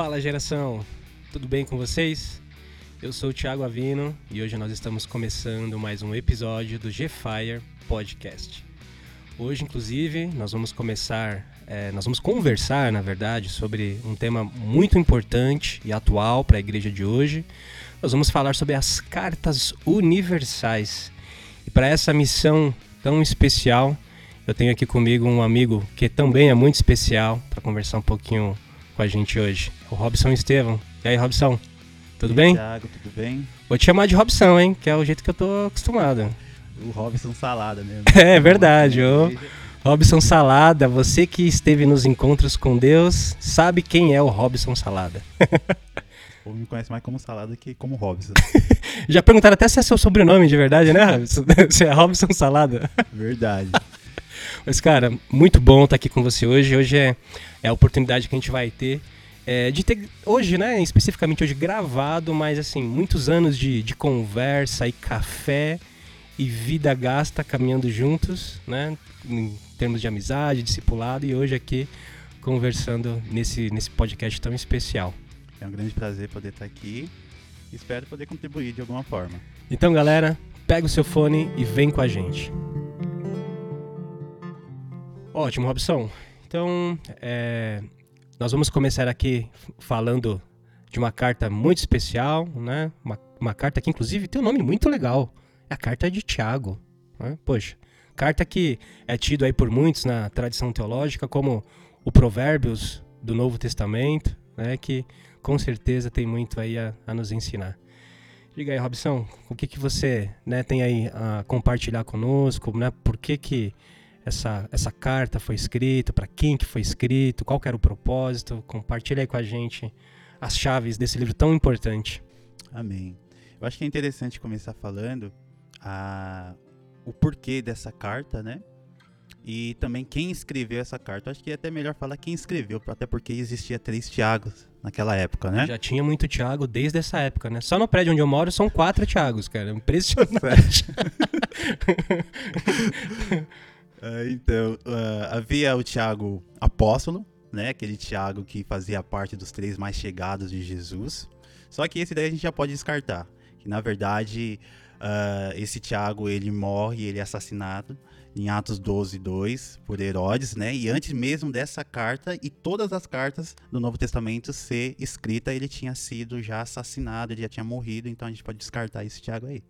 Fala geração, tudo bem com vocês? Eu sou o Thiago Avino e hoje nós estamos começando mais um episódio do G-Fire Podcast. Hoje, inclusive, nós vamos começar, é, nós vamos conversar, na verdade, sobre um tema muito importante e atual para a igreja de hoje. Nós vamos falar sobre as cartas universais. E para essa missão tão especial, eu tenho aqui comigo um amigo que também é muito especial para conversar um pouquinho com a gente hoje, o Robson Estevam. E aí, Robson? Tudo e bem? Thiago, tudo bem? Vou te chamar de Robson, hein? Que é o jeito que eu tô acostumado. O Robson Salada mesmo. É verdade, ô. Robson Salada, você que esteve nos encontros com Deus, sabe quem é o Robson Salada. Ou me conhece mais como Salada que como Robson. Já perguntaram até se é seu sobrenome de verdade, né, Robson? Se é Robson Salada. Verdade. Mas, cara, muito bom estar aqui com você hoje. Hoje é, é a oportunidade que a gente vai ter é, de ter hoje, né, especificamente hoje gravado, mas assim, muitos anos de, de conversa e café e vida gasta caminhando juntos, né, em termos de amizade, discipulado e hoje aqui conversando nesse, nesse podcast tão especial. É um grande prazer poder estar aqui. Espero poder contribuir de alguma forma. Então, galera, pega o seu fone e vem com a gente. Ótimo, Robson. Então, é, nós vamos começar aqui falando de uma carta muito especial, né? Uma, uma carta que, inclusive, tem um nome muito legal. É a carta de Tiago. Né? Poxa, carta que é tido aí por muitos na tradição teológica como o Provérbios do Novo Testamento, né? Que com certeza tem muito aí a, a nos ensinar. Diga aí, Robson, o que, que você né, tem aí a compartilhar conosco, né? Por que que essa, essa carta foi escrita, para quem que foi escrito, qual era o propósito. Compartilha aí com a gente as chaves desse livro tão importante. Amém. Eu acho que é interessante começar falando a, o porquê dessa carta, né? E também quem escreveu essa carta. Eu acho que é até melhor falar quem escreveu, até porque existia três Tiagos naquela época, né? Já tinha muito Tiago desde essa época, né? Só no prédio onde eu moro são quatro Tiagos, cara. Impressionante. Uh, então, uh, havia o Tiago apóstolo, né? Aquele Tiago que fazia parte dos três mais chegados de Jesus. Só que esse daí a gente já pode descartar. Que na verdade, uh, esse Tiago ele morre, ele é assassinado em Atos 12, 2 por Herodes, né? E antes mesmo dessa carta e todas as cartas do Novo Testamento ser escrita, ele tinha sido já assassinado, ele já tinha morrido, então a gente pode descartar esse Tiago aí.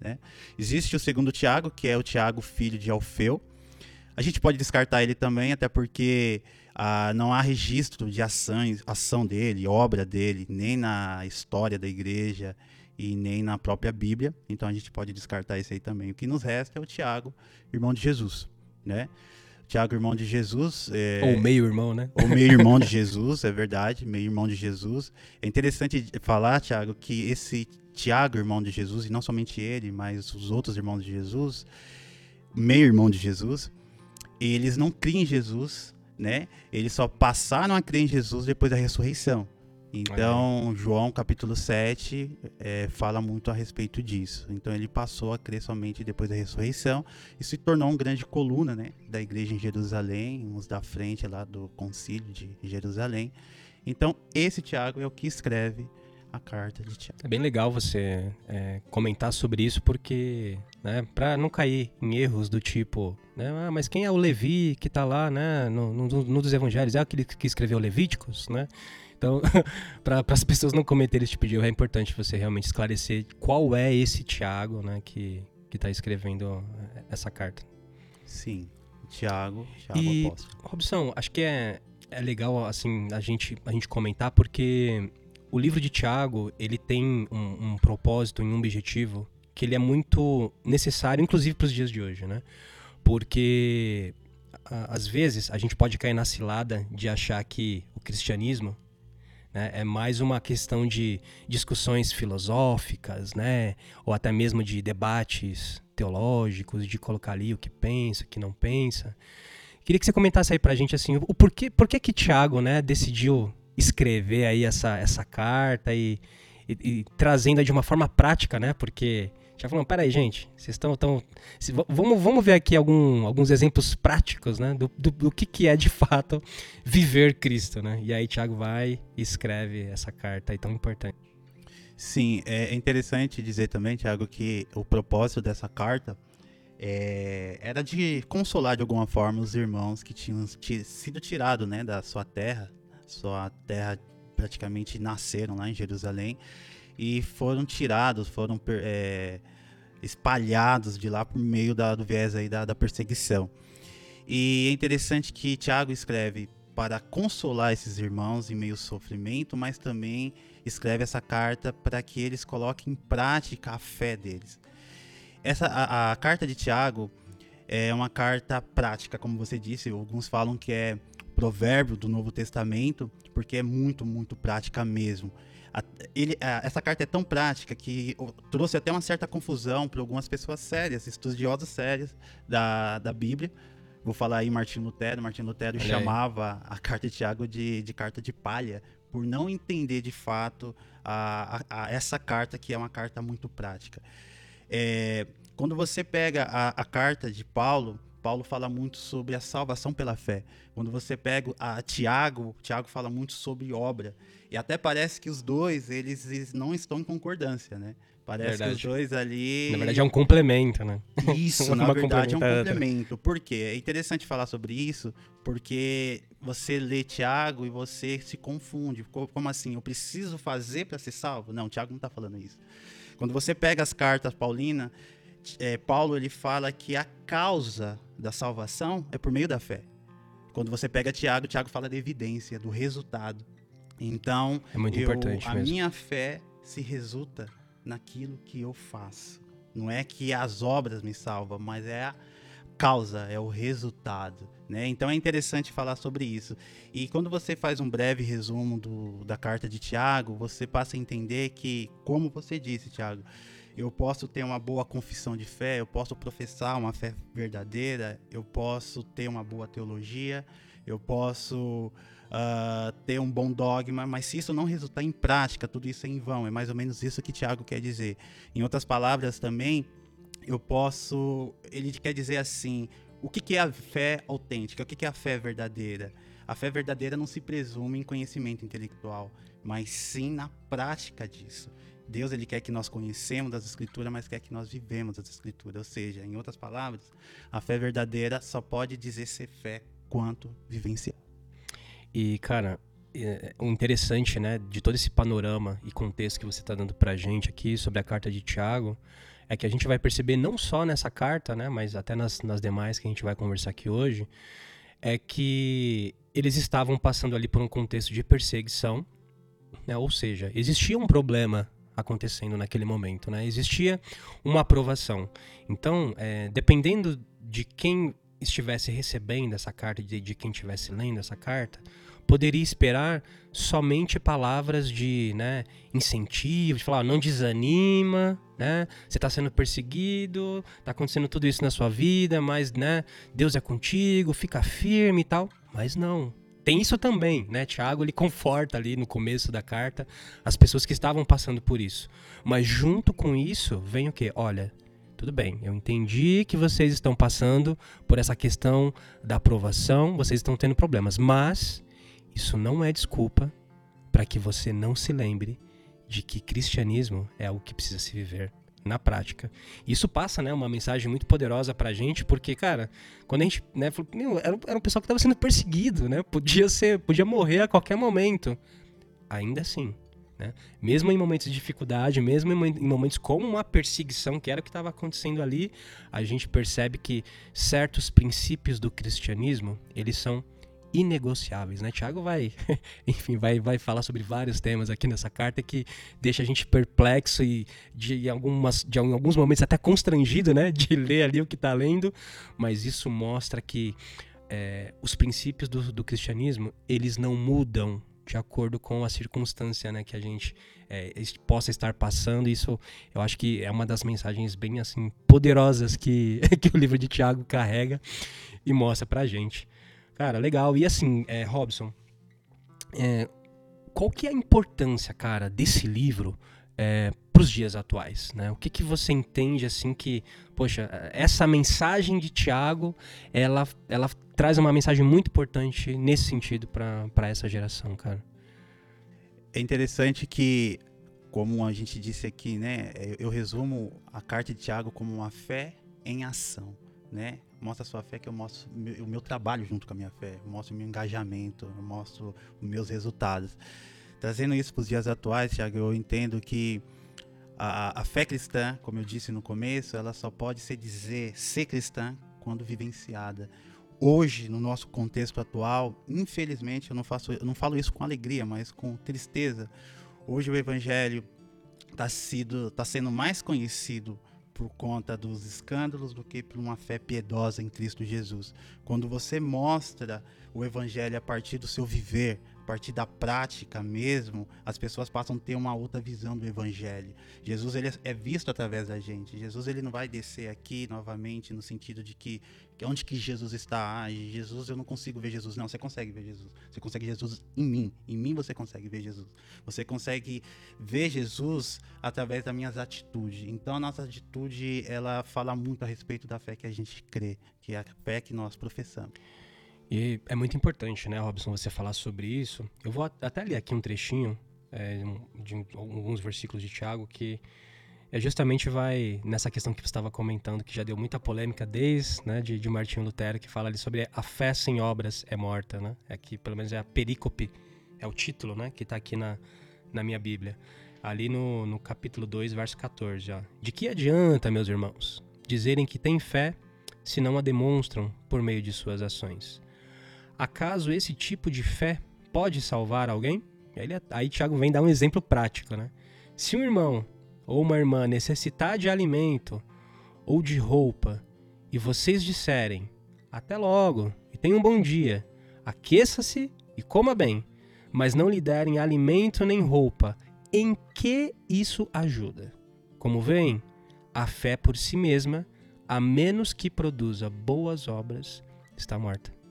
Né? Existe o segundo Tiago, que é o Tiago, filho de Alfeu, a gente pode descartar ele também, até porque ah, não há registro de ações, ação dele, obra dele, nem na história da igreja e nem na própria Bíblia. Então a gente pode descartar esse aí também. O que nos resta é o Tiago, irmão de Jesus, né? Tiago, irmão de Jesus. É... Ou meio-irmão, né? Ou meio-irmão de Jesus, é verdade, meio-irmão de Jesus. É interessante falar, Tiago, que esse Tiago, irmão de Jesus, e não somente ele, mas os outros irmãos de Jesus, meio-irmão de Jesus, eles não criam em Jesus, né? Eles só passaram a crer em Jesus depois da ressurreição. Então, João capítulo 7 é, fala muito a respeito disso. Então, ele passou a crer somente depois da ressurreição e se tornou um grande coluna né, da igreja em Jerusalém, uns da frente lá do concílio de Jerusalém. Então, esse Tiago é o que escreve a carta de Tiago. É bem legal você é, comentar sobre isso, porque, né, para não cair em erros do tipo, né, ah, mas quem é o Levi que está lá, né, no, no, no, dos evangelhos? É aquele que escreveu Levíticos, né? Então, para as pessoas não cometerem esse tipo de erro, é importante você realmente esclarecer qual é esse Tiago, né, que está escrevendo essa carta. Sim, Tiago, Tiago e, Apóstolo. Robson, acho que é, é legal assim a gente, a gente comentar porque o livro de Tiago, ele tem um, um propósito e um objetivo que ele é muito necessário, inclusive para os dias de hoje, né? Porque às vezes a gente pode cair na cilada de achar que o cristianismo né, é mais uma questão de discussões filosóficas, né? Ou até mesmo de debates teológicos, de colocar ali o que pensa, o que não pensa. Queria que você comentasse aí pra gente assim, o porquê, por que que Tiago, né, decidiu escrever aí essa, essa carta e, e, e trazendo de uma forma prática, né? Porque Já falando, peraí, gente, vocês estão. Tão, se, vamos, vamos ver aqui algum, alguns exemplos práticos, né? Do, do, do, que, que é de fato viver Cristo, né? E aí Tiago vai e escreve essa carta aí tão importante. Sim, é interessante dizer também, Tiago, que o propósito dessa carta é, era de consolar de alguma forma os irmãos que tinham sido tirados né, da sua terra, sua terra praticamente nasceram lá em Jerusalém e foram tirados, foram é, espalhados de lá por meio da, do viés aí da, da perseguição. E é interessante que Tiago escreve para consolar esses irmãos em meio ao sofrimento, mas também escreve essa carta para que eles coloquem em prática a fé deles. Essa a, a, carta de Tiago é uma carta prática, como você disse. Alguns falam que é provérbio do Novo Testamento, porque é muito, muito prática mesmo. A, ele, a, essa carta é tão prática que trouxe até uma certa confusão para algumas pessoas sérias, estudiosos sérios da, da Bíblia. Vou falar aí Martinho Lutero. Martinho Lutero Olha chamava aí. a carta de Tiago de, de carta de palha, por não entender de fato a, a, a essa carta, que é uma carta muito prática. É, quando você pega a, a carta de Paulo, Paulo fala muito sobre a salvação pela fé. Quando você pega a Tiago, Tiago fala muito sobre obra. E até parece que os dois, eles, eles não estão em concordância, né? Parece verdade. que os dois ali... Na verdade é um complemento, né? Isso, na verdade é um complemento. Por quê? É interessante falar sobre isso, porque você lê Tiago e você se confunde. Como assim? Eu preciso fazer para ser salvo? Não, Tiago não está falando isso. Quando você pega as cartas paulinas, é, Paulo ele fala que a causa da salvação é por meio da fé. Quando você pega Tiago, Tiago fala da evidência, do resultado. Então, é muito eu, importante a mesmo. minha fé se resulta naquilo que eu faço. Não é que as obras me salvam, mas é a causa, é o resultado. Né? Então é interessante falar sobre isso. E quando você faz um breve resumo do, da carta de Tiago, você passa a entender que, como você disse, Tiago, eu posso ter uma boa confissão de fé, eu posso professar uma fé verdadeira, eu posso ter uma boa teologia, eu posso uh, ter um bom dogma, mas se isso não resultar em prática, tudo isso é em vão. É mais ou menos isso que Tiago quer dizer. Em outras palavras, também, eu posso. Ele quer dizer assim: o que, é a fé autêntica? O que é a fé verdadeira? A fé verdadeira não se presume em conhecimento intelectual, mas sim na prática disso. Deus ele quer que nós conhecemos as escrituras, mas quer que nós vivemos as escrituras. Ou seja, em outras palavras, a fé verdadeira só pode dizer ser fé quanto vivenciar. E, cara, é, o interessante, né, de todo esse panorama e contexto que você está dando para gente aqui sobre a carta de Tiago, é que a gente vai perceber não só nessa carta, né, mas até nas, nas demais que a gente vai conversar aqui hoje, é que eles estavam passando ali por um contexto de perseguição, né, ou seja, existia um problema acontecendo naquele momento, né? Existia uma aprovação. Então, é, dependendo de quem estivesse recebendo essa carta, de, de quem estivesse lendo essa carta, poderia esperar somente palavras de né, incentivo, de falar, não desanima, né? Você está sendo perseguido, está acontecendo tudo isso na sua vida, mas né, Deus é contigo, fica firme e tal. Mas não, tem isso também, né? Tiago ele conforta ali no começo da carta as pessoas que estavam passando por isso. Mas junto com isso vem o quê? Olha, tudo bem, eu entendi que vocês estão passando por essa questão da aprovação, vocês estão tendo problemas, mas isso não é desculpa para que você não se lembre de que cristianismo é algo que precisa se viver na prática. Isso passa, né, uma mensagem muito poderosa pra gente, porque, cara, quando a gente, né, falou, meu, era, era um pessoal que estava sendo perseguido, né? Podia ser, podia morrer a qualquer momento. Ainda assim, né? Mesmo em momentos de dificuldade, mesmo em momentos como uma perseguição, que era o que estava acontecendo ali, a gente percebe que certos princípios do cristianismo, eles são inegociáveis, né? Tiago vai, enfim, vai, vai falar sobre vários temas aqui nessa carta que deixa a gente perplexo e de, algumas, de alguns momentos até constrangido, né? De ler ali o que está lendo, mas isso mostra que é, os princípios do, do, cristianismo eles não mudam de acordo com a circunstância, né? Que a gente é, possa estar passando. Isso eu acho que é uma das mensagens bem assim poderosas que, que o livro de Tiago carrega e mostra para a gente. Cara, legal. E assim, é, Robson, é, qual que é a importância, cara, desse livro é, para os dias atuais, né? O que, que você entende assim que, poxa, essa mensagem de Tiago, ela, ela traz uma mensagem muito importante nesse sentido para essa geração, cara. É interessante que, como a gente disse aqui, né? Eu resumo a carta de Tiago como uma fé em ação, né? Mostra a sua fé que eu mostro o meu trabalho junto com a minha fé, eu mostro o meu engajamento, eu mostro os meus resultados. Trazendo isso para os dias atuais, Tiago, eu entendo que a, a, fé cristã, como eu disse no começo, ela só pode ser dizer ser cristã quando vivenciada. Hoje, no nosso contexto atual, infelizmente, eu não, faço, eu não falo isso com alegria, mas com tristeza. Hoje o evangelho está tá sendo mais conhecido por conta dos escândalos do que por uma fé piedosa em Cristo Jesus. Quando você mostra o evangelho a partir do seu viver, a partir da prática mesmo, as pessoas passam a ter uma outra visão do evangelho. Jesus ele é visto através da gente. Jesus ele não vai descer aqui novamente no sentido de que onde que Jesus está? Ah, Jesus eu não consigo ver Jesus. Não, você consegue ver Jesus. Você consegue Jesus em mim. Em mim você consegue ver Jesus. Você consegue ver Jesus através das minhas atitudes. Então a nossa atitude ela fala muito a respeito da fé que a gente crê, que é a fé que nós professamos. E é muito importante, né, Robson, você falar sobre isso. Eu vou até ler aqui um trechinho é, de alguns versículos de Tiago que é justamente vai nessa questão que você estava comentando, que já deu muita polêmica desde né, de, de Martinho Lutero, que fala ali sobre a fé sem obras é morta, né? Aqui, pelo menos é a perícope, é o título, né, que está aqui na, na minha Bíblia. Ali no, no capítulo 2, verso 14, ó. De que adianta, meus irmãos, dizerem que têm fé se não a demonstram por meio de suas ações? Acaso esse tipo de fé pode salvar alguém? Aí, aí Tiago vem dar um exemplo prático, né? Se um irmão ou uma irmã necessitar de alimento ou de roupa e vocês disserem até logo e tenha um bom dia, aqueça-se e coma bem, mas não lhe derem alimento nem roupa, em que isso ajuda? Como veem, a fé por si mesma, a menos que produza boas obras, está morta.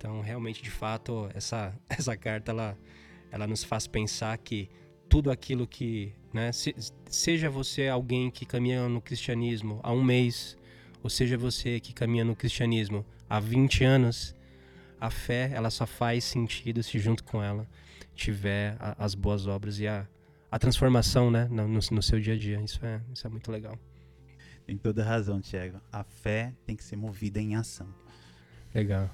Então, realmente, de fato, essa, essa carta ela, ela nos faz pensar que tudo aquilo que, né, se, seja você alguém que caminha no cristianismo há um mês, ou seja você que caminha no cristianismo há 20 anos, a fé ela só faz sentido se junto com ela tiver a, as boas obras e a, a transformação né, no, no, seu dia a dia. Isso é, isso é muito legal. Tem toda razão, Tiago. A fé tem que ser movida em ação. Legal.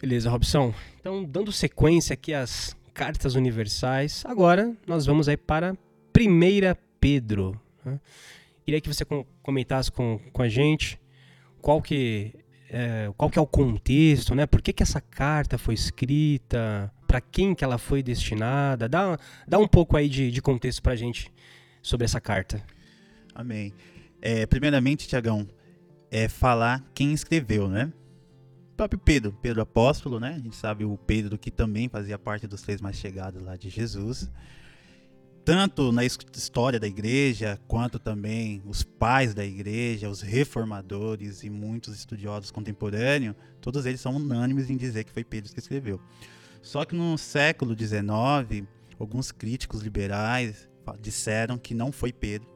Beleza, Robson. Então, dando sequência aqui às cartas universais, agora nós vamos aí para 1 Pedro. Né? Queria que você comentasse com, com a gente qual que, é, qual que é o contexto, né? Por que, que essa carta foi escrita, para quem que ela foi destinada. Dá, dá um pouco aí de, de contexto para a gente sobre essa carta. Amém. É, primeiramente, Tiagão, é falar quem escreveu, né? Próprio Pedro, Pedro apóstolo, né? A gente sabe o Pedro que também fazia parte dos três mais chegados lá de Jesus. Tanto na história da igreja, quanto também os pais da igreja, os reformadores e muitos estudiosos contemporâneos, todos eles são unânimes em dizer que foi Pedro que escreveu. Só que no século XIX, alguns críticos liberais disseram que não foi Pedro,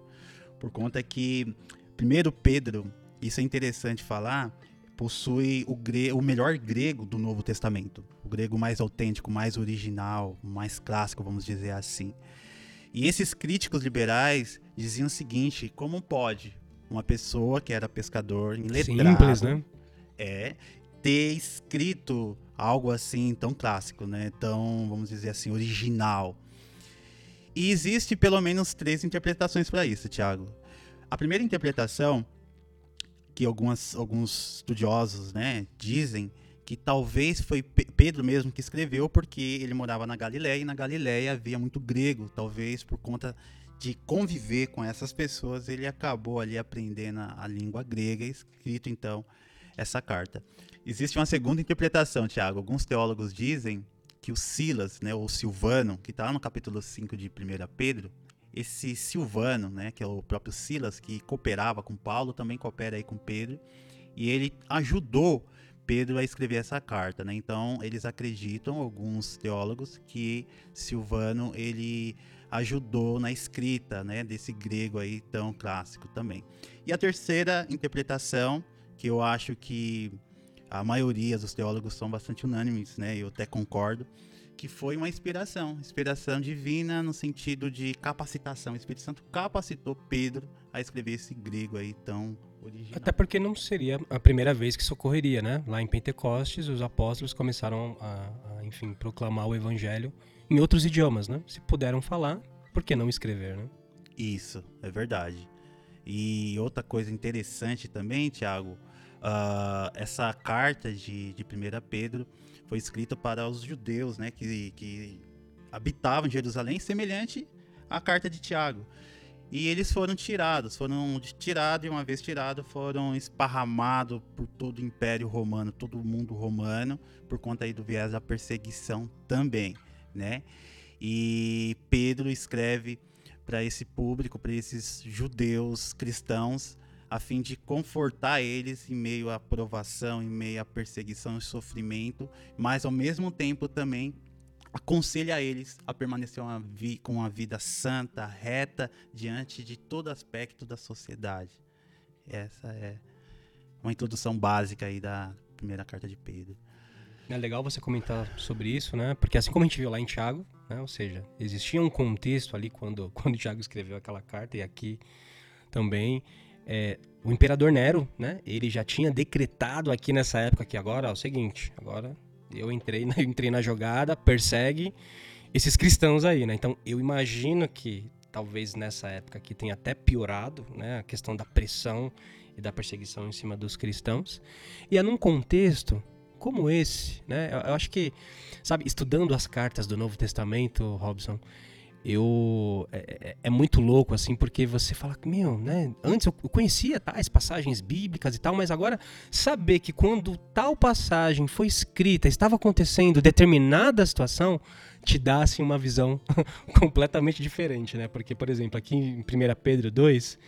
por conta que, primeiro Pedro, isso é interessante falar, possui o, gre o melhor grego do Novo Testamento. O grego mais autêntico, mais original, mais clássico, vamos dizer assim. E esses críticos liberais diziam o seguinte: como pode uma pessoa que era pescador letrado, Simples, né? É, ter escrito algo assim tão clássico, né? Tão, vamos dizer assim, original. E existe pelo menos três interpretações para isso, Tiago. A primeira interpretação que algumas, alguns estudiosos né, dizem que talvez foi Pedro mesmo que escreveu, porque ele morava na Galiléia e na Galiléia havia muito grego, talvez por conta de conviver com essas pessoas, ele acabou ali aprendendo a, a língua grega escrito então essa carta. Existe uma segunda interpretação, Tiago. Alguns teólogos dizem que o Silas, né, ou Silvano, que está no capítulo 5 de 1 Pedro, esse Silvano, né, que é o próprio Silas, que cooperava com Paulo, também coopera aí com Pedro, e ele ajudou Pedro a escrever essa carta, né? Então eles acreditam, alguns teólogos, que Silvano ele ajudou na escrita, né, desse grego aí tão clássico também. E a terceira interpretação, que eu acho que a maioria dos teólogos são bastante unânimes, né? Eu até concordo, que foi uma inspiração, inspiração divina no sentido de capacitação. O Espírito Santo capacitou Pedro a escrever esse grego aí tão original. Até porque não seria a primeira vez que isso ocorreria, né? Lá em Pentecostes, os apóstolos começaram a, a enfim, proclamar o evangelho em outros idiomas, né? Se puderam falar, por que não escrever, né? Isso, é verdade. E outra coisa interessante também, Tiago, uh, essa carta de, de 1 Pedro foi escrita para os judeus, né, que, que habitavam Jerusalém, semelhante à carta de Tiago. E eles foram tirados, foram tirados e uma vez tirados foram esparramados por todo o Império Romano, todo o mundo romano, por conta aí do viés da perseguição também, né? E Pedro escreve para esse público, para esses judeus cristãos, a fim de confortar eles em meio à provação, em meio à perseguição e sofrimento, mas ao mesmo tempo também aconselha eles a permanecer uma com uma vida santa, reta, diante de todo aspecto da sociedade. Essa é uma introdução básica aí da primeira carta de Pedro. É legal você comentar sobre isso, né? Porque assim como a gente viu lá em Tiago, né? Ou seja, existia um contexto ali quando, quando Tiago escreveu aquela carta e aqui também é, o imperador Nero, né? Ele já tinha decretado aqui nessa época que agora é o seguinte, agora eu entrei na, entrei na jogada, persegue esses cristãos aí, né? Então eu imagino que talvez nessa época aqui tenha até piorado, né? A questão da pressão e da perseguição em cima dos cristãos. E é num contexto como esse, né? Eu, eu acho que, sabe, estudando as cartas do Novo Testamento, Robson, eu é, é, é, muito louco assim porque você fala meu né antes eu conhecia tais passagens bíblicas e tal mas agora saber que quando tal passagem foi escrita estava acontecendo determinada situação te dá assim uma visão completamente diferente né? Porque por exemplo aqui em 1 Pedro 2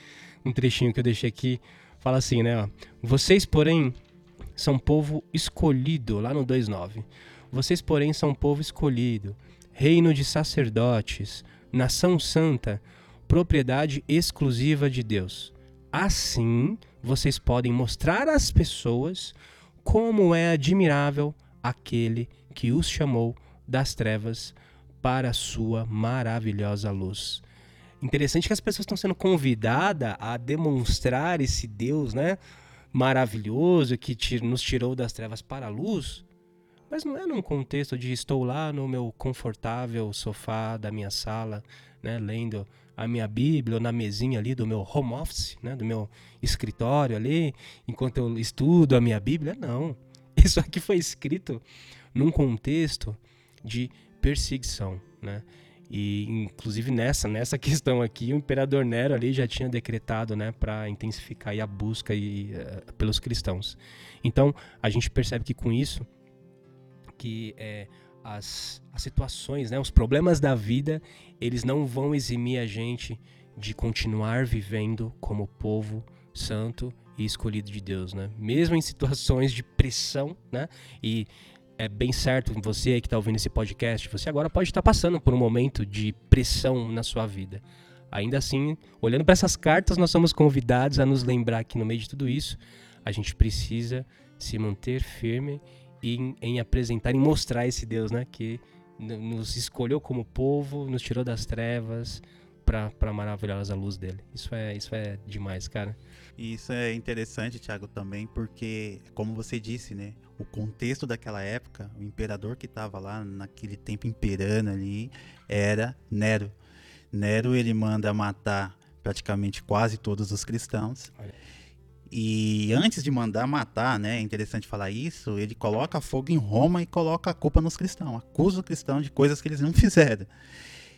um trechinho que eu deixei aqui fala assim né ó, vocês porém são povo escolhido lá no 2:9 vocês porém são povo escolhido reino de sacerdotes, nação santa, propriedade exclusiva de Deus. Assim, vocês podem mostrar às pessoas como é admirável aquele que os chamou das trevas para a sua maravilhosa luz. Interessante que as pessoas estão sendo convidadas a demonstrar esse Deus, né, maravilhoso que nos tirou das trevas para a luz, mas não é num contexto de estou lá no meu confortável sofá da minha sala, né, lendo a minha Bíblia ou na mesinha ali do meu home office, né, do meu escritório ali, enquanto eu estudo a minha Bíblia. Não. Isso aqui foi escrito num contexto de perseguição, né? E inclusive nessa nessa questão aqui, o imperador Nero ali já tinha decretado, né, para intensificar a busca e, uh, pelos cristãos. Então, a gente percebe que com isso que é, as, as situações, né, os problemas da vida, eles não vão eximir a gente de continuar vivendo como povo santo e escolhido de Deus, né? Mesmo em situações de pressão, né? E é bem certo, você que está ouvindo esse podcast, você agora pode estar passando por um momento de pressão na sua vida. Ainda assim, olhando para essas cartas, nós somos convidados a nos lembrar que no meio de tudo isso, a gente precisa se manter firme em, em apresentar, em mostrar esse Deus, né? Que nos escolheu como povo, nos tirou das trevas para a maravilhosa luz dele. Isso é, isso é demais, cara. E isso é interessante, Thiago, também, porque, como você disse, né? O contexto daquela época, o imperador que estava lá naquele tempo imperando ali era Nero. Nero ele manda matar praticamente quase todos os cristãos. Olha. E antes de mandar matar, né, é interessante falar isso, ele coloca fogo em Roma e coloca a culpa nos cristãos, acusa o cristão de coisas que eles não fizeram.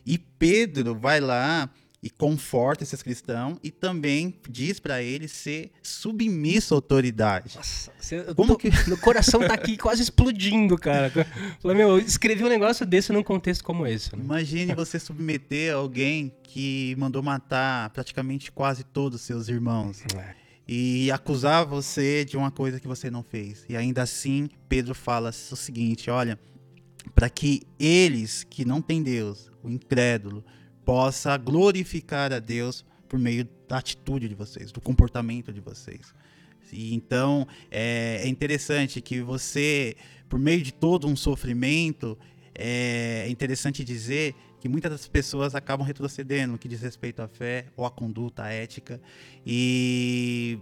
E Pedro vai lá e conforta esses cristãos e também diz para eles ser submisso à autoridade. Nossa, Como tô, que meu coração tá aqui quase explodindo, cara. Falei, meu, eu escrevi um negócio desse num contexto como esse. Né? Imagine você submeter alguém que mandou matar praticamente quase todos os seus irmãos. É e acusar você de uma coisa que você não fez. E ainda assim, Pedro fala o seguinte: olha, para que eles que não têm Deus, o incrédulo, possa glorificar a Deus por meio da atitude de vocês, do comportamento de vocês. E então é, é interessante que você, por meio de todo um sofrimento, é interessante dizer que muitas das pessoas acabam retrocedendo que diz respeito à fé ou à conduta, à ética, e,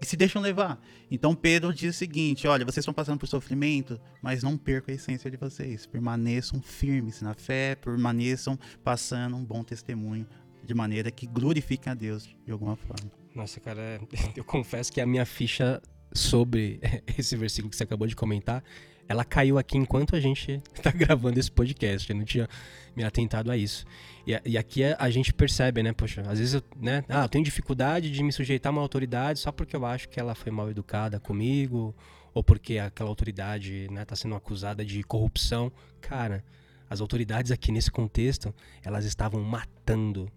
e se deixam levar. Então Pedro diz o seguinte: olha, vocês estão passando por sofrimento, mas não percam a essência de vocês. Permaneçam firmes na fé, permaneçam passando um bom testemunho de maneira que glorifiquem a Deus de alguma forma. Nossa, cara, eu confesso que a minha ficha sobre esse versículo que você acabou de comentar ela caiu aqui enquanto a gente está gravando esse podcast. Eu não tinha me atentado a isso. E, e aqui a, a, gente percebe, né? Poxa, às vezes eu, né? Ah, eu tenho dificuldade de me sujeitar a uma autoridade só porque eu acho que ela foi mal educada comigo ou porque aquela autoridade né, tá sendo acusada de corrupção. Cara, as autoridades aqui nesse contexto, elas estavam matando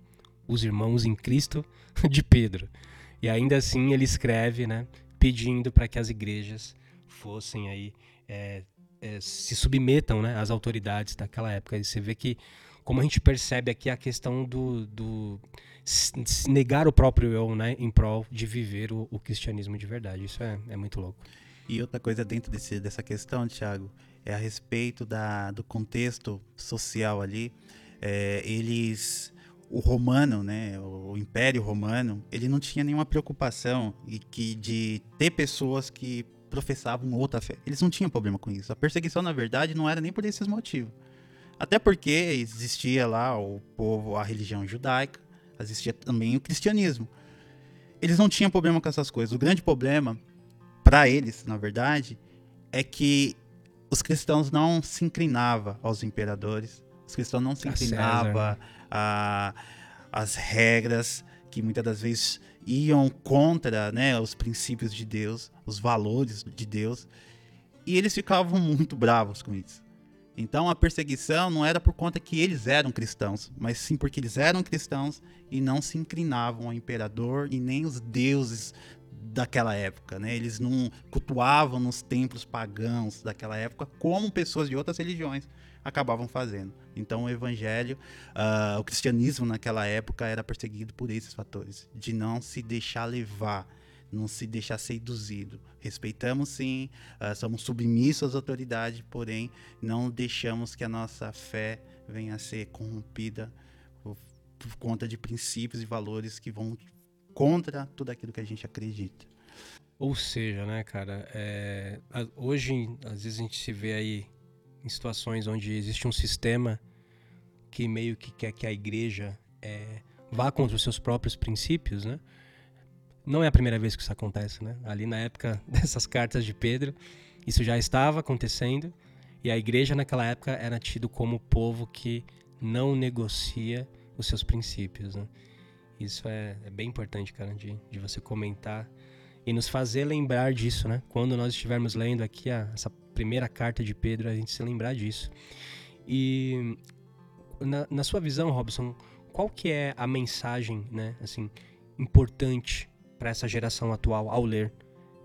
os irmãos em Cristo de Pedro. E ainda assim ele escreve, né? Pedindo para que as igrejas fossem aí é, é, se submetam né, às autoridades daquela época. E você vê que, como a gente percebe aqui, a questão do, do negar o próprio eu né, em prol de viver o, o cristianismo de verdade. Isso é, é, muito louco. E outra coisa dentro desse, dessa questão, Tiago, é a respeito da, do contexto social ali. É, eles o romano, né, o Império Romano, ele não tinha nenhuma preocupação e que de ter pessoas que professavam outra fé. Eles não tinham problema com isso. A perseguição, na verdade, não era nem por esses motivos. Até porque existia lá o povo, a religião judaica, existia também o cristianismo. Eles não tinham problema com essas coisas. O grande problema para eles, na verdade, é que os cristãos não se inclinavam aos imperadores, os cristãos não se inclinavam às regras que muitas das vezes iam contra né, os princípios de Deus, os valores de Deus, e eles ficavam muito bravos com isso. Então a perseguição não era por conta que eles eram cristãos, mas sim porque eles eram cristãos e não se inclinavam ao imperador e nem os deuses daquela época, né? Eles não cultuavam nos templos pagãos daquela época como pessoas de outras religiões acabavam fazendo. Então o evangelho, uh, o cristianismo naquela época era perseguido por esses fatores, de não se deixar levar, não se deixar induzido. Respeitamos sim, uh, somos submissos às autoridades, porém não deixamos que a nossa fé venha a ser corrompida por, por conta de princípios e valores que vão contra tudo aquilo que a gente acredita. Ou seja, né, cara, é, hoje às vezes a gente se vê aí em situações onde existe um sistema que meio que quer que a igreja é, vá contra os seus próprios princípios, né? Não é a primeira vez que isso acontece, né? Ali na época dessas cartas de Pedro, isso já estava acontecendo e a igreja naquela época era tido como povo que não negocia os seus princípios, né? Isso é, é bem importante, cara, de, de você comentar e nos fazer lembrar disso, né? Quando nós estivermos lendo aqui a, essa primeira carta de Pedro, a gente se lembrar disso. E na, na sua visão, Robson, qual que é a mensagem, né, assim, importante para essa geração atual ao ler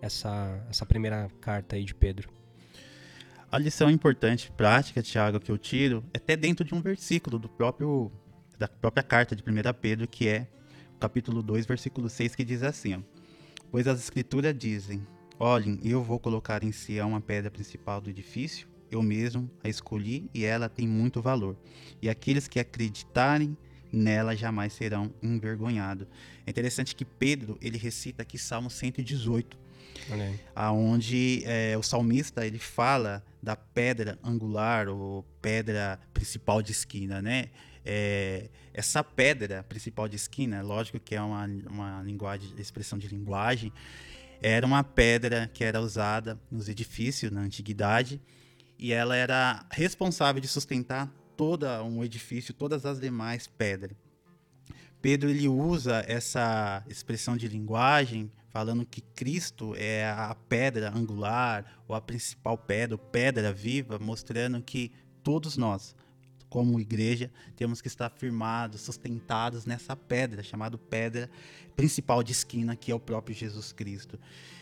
essa, essa primeira carta aí de Pedro? A lição importante, prática, Tiago, que eu tiro, é até dentro de um versículo do próprio da própria carta de 1 Pedro, que é o capítulo 2, versículo 6, que diz assim: ó, Pois as escrituras dizem: Olhem, eu vou colocar em Sião a pedra principal do edifício, eu mesmo a escolhi e ela tem muito valor. E aqueles que acreditarem nela jamais serão envergonhados. É interessante que Pedro ele recita aqui Salmo 118, Amém. aonde é, o salmista ele fala da pedra angular ou pedra principal de esquina, né? É, essa pedra principal de esquina, lógico que é uma, uma linguagem, expressão de linguagem, era uma pedra que era usada nos edifícios na antiguidade e ela era responsável de sustentar todo um edifício, todas as demais pedras. Pedro ele usa essa expressão de linguagem falando que Cristo é a pedra angular ou a principal pedra, pedra viva, mostrando que todos nós, como igreja, temos que estar firmados, sustentados nessa pedra, chamada pedra principal de esquina, que é o próprio Jesus Cristo.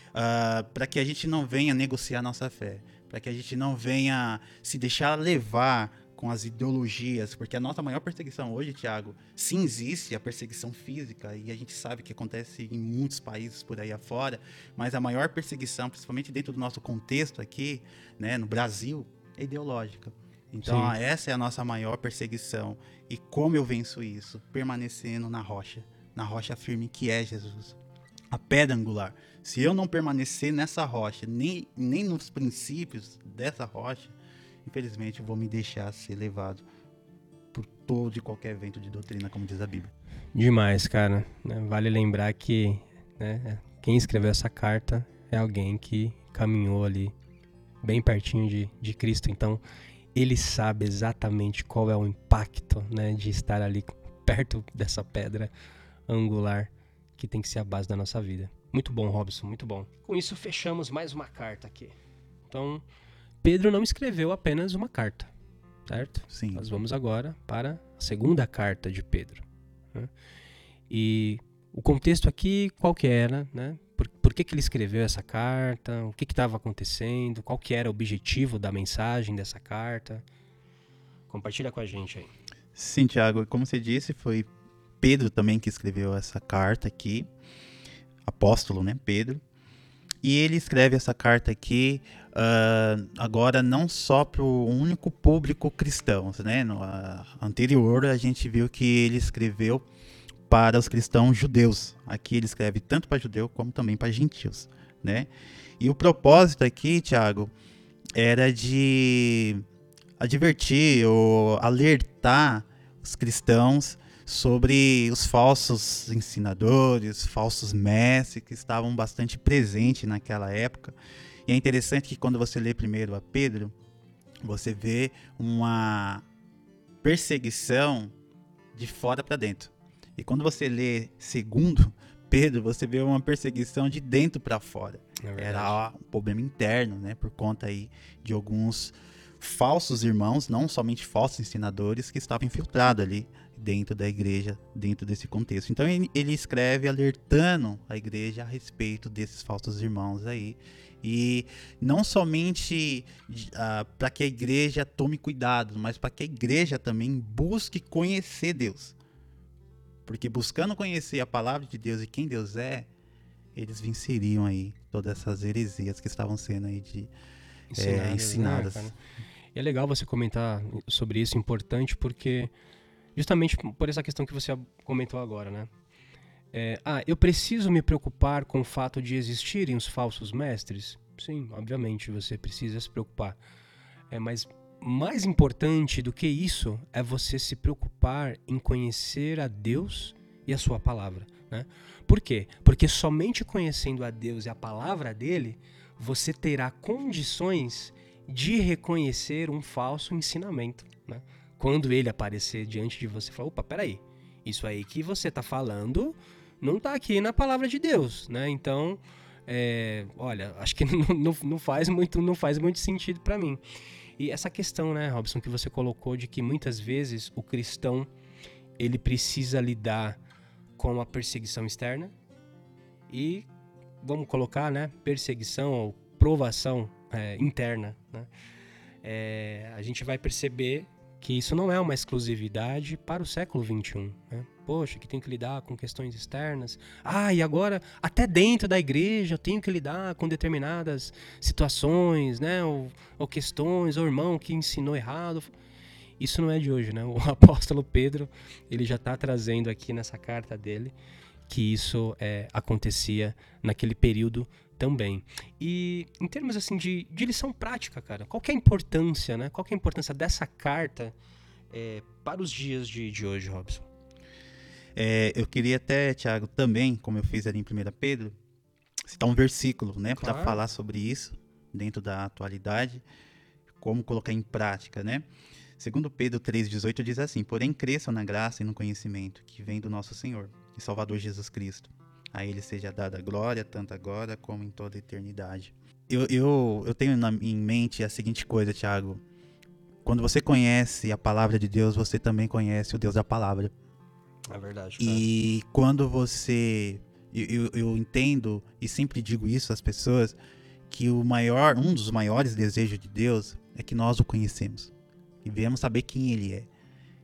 Uh, para que a gente não venha negociar nossa fé, para que a gente não venha se deixar levar com as ideologias, porque a nossa maior perseguição hoje, Tiago, sim existe a perseguição física, e a gente sabe que acontece em muitos países por aí afora, mas a maior perseguição, principalmente dentro do nosso contexto aqui, né, no Brasil, é ideológica. Então, sim. essa é a nossa maior perseguição. E como eu venço isso? Permanecendo na rocha, na rocha firme que é Jesus, a pedra angular. Se eu não permanecer nessa rocha, nem, nem nos princípios dessa rocha, infelizmente eu vou me deixar ser levado por todo e qualquer evento de doutrina, como diz a Bíblia. Demais, cara. Né, vale lembrar que né, quem escreveu essa carta é alguém que caminhou ali bem pertinho de, de Cristo. Então, ele sabe exatamente qual é o impacto né, de estar ali perto dessa pedra angular que tem que ser a base da nossa vida. Muito bom, Robson, muito bom. Com isso, fechamos mais uma carta aqui. Então, Pedro não escreveu apenas uma carta, certo? Sim. Nós vamos agora para a segunda carta de Pedro. Né? E o contexto aqui, qual que era, né? Por, que, que ele escreveu essa carta? O que estava acontecendo? Qual que era o objetivo da mensagem dessa carta? Compartilha com a gente aí. Sim, Tiago, como você disse, foi Pedro também que escreveu essa carta aqui, apóstolo, né, Pedro. E ele escreve essa carta aqui uh, agora não só para o único público cristão, né? No uh, anterior a gente viu que ele escreveu para os cristãos judeus. Aqui ele escreve tanto para judeu como também para gentios, né? E o propósito aqui, Tiago, era de advertir ou alertar os cristãos sobre os falsos ensinadores, falsos mestres que estavam bastante presentes naquela época. E é interessante que quando você lê primeiro a Pedro, você vê uma perseguição de fora para dentro. E quando você lê segundo Pedro, você vê uma perseguição de dentro para fora. É Era um problema interno, né, por conta aí de alguns falsos irmãos, não somente falsos ensinadores que estavam infiltrados ali dentro da igreja, dentro desse contexto. Então ele escreve alertando a igreja a respeito desses falsos irmãos aí. E não somente uh, ah, para que a igreja tome cuidado, mas para que a igreja também busque conhecer Deus. Porque buscando conhecer a palavra de Deus e quem Deus é, eles venceriam aí todas essas heresias que estavam sendo aí de, ensinadas. É, ensinadas. Né, e é legal você comentar sobre isso, importante, porque justamente por essa questão que você comentou agora, né? É, ah, eu preciso me preocupar com o fato de existirem os falsos mestres? Sim, obviamente você precisa se preocupar. É, mas mais importante do que isso é você se preocupar em conhecer a Deus e a sua palavra. Né? Por quê? Porque somente conhecendo a Deus e a palavra dele, você terá condições de reconhecer um falso ensinamento. Né? quando ele aparecer diante de você, fala, opa, peraí, isso aí que você está falando não está aqui na palavra de Deus, né? Então, é, olha, acho que não, não, não, faz muito, não faz muito sentido para mim. E essa questão, né, Robson, que você colocou de que muitas vezes o cristão ele precisa lidar com a perseguição externa e vamos colocar, né, perseguição ou provação é, interna, né? É, a gente vai perceber que isso não é uma exclusividade para o século XXI. Né? Poxa, que tem que lidar com questões externas. Ah, e agora até dentro da igreja eu tenho que lidar com determinadas situações, né? Ou, ou questões, ou irmão que ensinou errado. Isso não é de hoje, né? O apóstolo Pedro ele já está trazendo aqui nessa carta dele que isso é, acontecia naquele período também. E em termos assim de, de lição prática, cara, qual é a importância, né? Qual é a importância dessa carta é, para os dias de, de hoje, Robson? É, eu queria até, Tiago, também, como eu fiz ali em 1 Pedro, citar um versículo, né, claro. para falar sobre isso dentro da atualidade, como colocar em prática, né? Segundo Pedro 3:18 diz assim: "Porém cresçam na graça e no conhecimento que vem do nosso Senhor e Salvador Jesus Cristo, a ele seja dada glória, tanto agora como em toda a eternidade. Eu, eu, eu tenho na, em mente a seguinte coisa, Tiago. Quando você conhece a palavra de Deus, você também conhece o Deus da palavra. É verdade. E quando você. Eu, eu, entendo e sempre digo isso às pessoas que o maior, um dos maiores desejos de Deus é que nós o conhecemos e viemos saber quem ele é.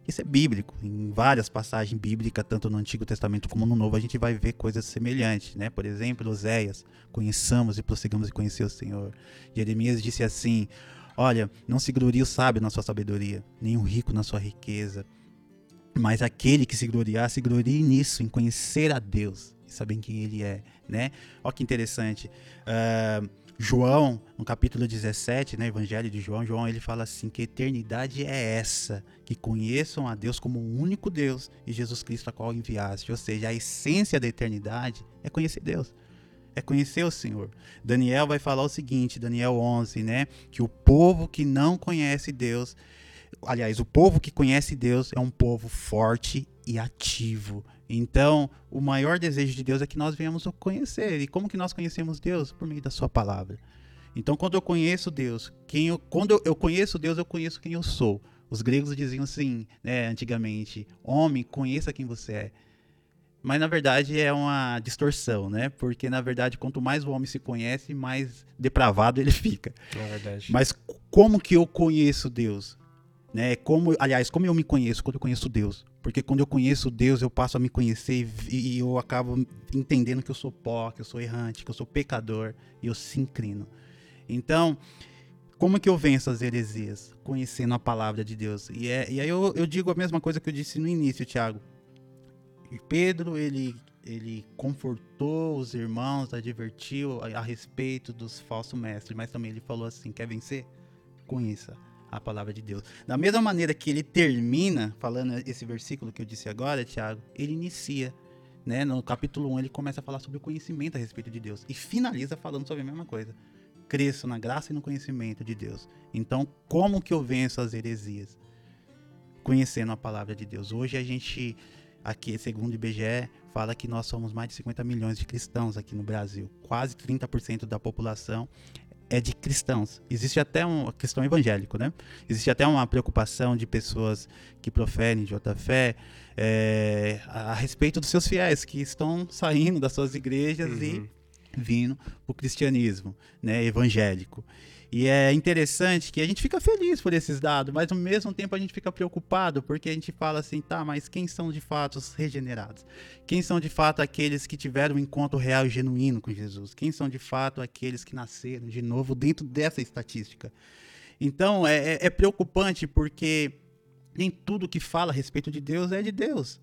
Isso é bíblico. Em várias passagens bíblicas, tanto no Antigo Testamento como no Novo, a gente vai ver coisas semelhantes, né? Por exemplo, Oséias, conheçamos e prossigamos e conhecer o Senhor. Jeremias disse assim: Olha, não se glorie o sábio na sua sabedoria, nem o rico na sua riqueza, mas aquele que se gloriar, se glorie nisso, em conhecer a Deus e saber quem Ele é, né? Olha que interessante. Uh, João, no capítulo 17, né, Evangelho de João, João ele fala assim que eternidade é essa, que conheçam a Deus como o único Deus e Jesus Cristo a qual enviaste. Ou seja, a essência da eternidade é conhecer Deus. É conhecer o Senhor. Daniel vai falar o seguinte, Daniel 11, né, que o povo que não conhece Deus, aliás, o povo que conhece Deus é um povo forte e ativo. Então, o maior desejo de Deus é que nós venhamos o conhecer. E como que nós conhecemos Deus? Por meio da sua palavra. Então, quando eu conheço Deus, quem eu, quando eu conheço Deus, eu conheço quem eu sou. Os gregos diziam assim, né, antigamente: Homem, conheça quem você é. Mas na verdade é uma distorção, né? Porque na verdade, quanto mais o homem se conhece, mais depravado ele fica. É verdade. Mas como que eu conheço Deus? Né? Como, aliás, como eu me conheço quando eu conheço Deus? Porque quando eu conheço Deus, eu passo a me conhecer e, e eu acabo entendendo que eu sou pó, que eu sou errante, que eu sou pecador e eu se inclino. Então, como que eu venço as heresias? Conhecendo a palavra de Deus. E, é, e aí eu, eu digo a mesma coisa que eu disse no início, Tiago. Pedro, ele, ele confortou os irmãos, advertiu a, a respeito dos falsos mestres, mas também ele falou assim: quer vencer? Conheça a palavra de Deus. Da mesma maneira que ele termina falando esse versículo que eu disse agora, Tiago, ele inicia, né? No capítulo 1 ele começa a falar sobre o conhecimento a respeito de Deus e finaliza falando sobre a mesma coisa. Cresço na graça e no conhecimento de Deus. Então, como que eu venço as heresias? Conhecendo a palavra de Deus. Hoje a gente aqui, segundo o IBGE, fala que nós somos mais de 50 milhões de cristãos aqui no Brasil. Quase 30% da população é de cristãos. Existe até um cristão evangélico, né? Existe até uma preocupação de pessoas que proferem de outra fé é, a, respeito dos seus fiéis que estão saindo das suas igrejas uhum. e vindo para o cristianismo, né? Evangélico. E é interessante que a gente fica feliz por esses dados, mas ao mesmo tempo a gente fica preocupado porque a gente fala assim, tá, mas quem são de fato os regenerados? Quem são de fato aqueles que tiveram um encontro real e genuíno com Jesus? Quem são de fato aqueles que nasceram de novo dentro dessa estatística? Então é, é, é preocupante porque nem tudo que fala a respeito de Deus é de Deus.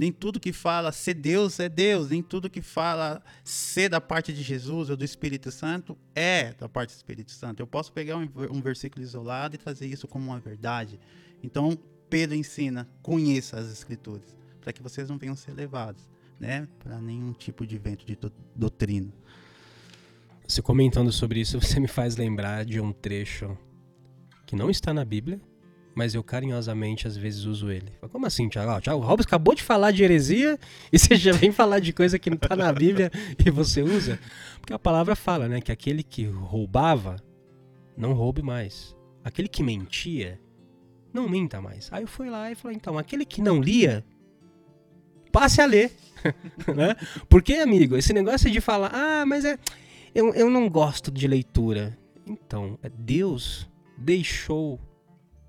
Nem tudo que fala ser Deus é Deus, nem tudo que fala ser da parte de Jesus ou do Espírito Santo é da parte do Espírito Santo. Eu posso pegar um, um versículo isolado e trazer isso como uma verdade. Então, Pedro ensina: conheça as Escrituras, para que vocês não venham ser levados né, para nenhum tipo de vento de doutrina. Você comentando sobre isso, você me faz lembrar de um trecho que não está na Bíblia, mas eu carinhosamente às vezes uso ele. Como assim, Thiago? Ah, Thiago Robbins acabou de falar de heresia e você já vem falar de coisa que não está na Bíblia e você usa? Porque a palavra fala, né, que aquele que roubava não roube mais. Aquele que mentia não minta mais. Aí eu fui lá e falei, então, aquele que não lia, passe a ler. né? Porque, amigo, esse negócio de falar, ah, mas é, eu, eu não gosto de leitura. Então, é Deus deixou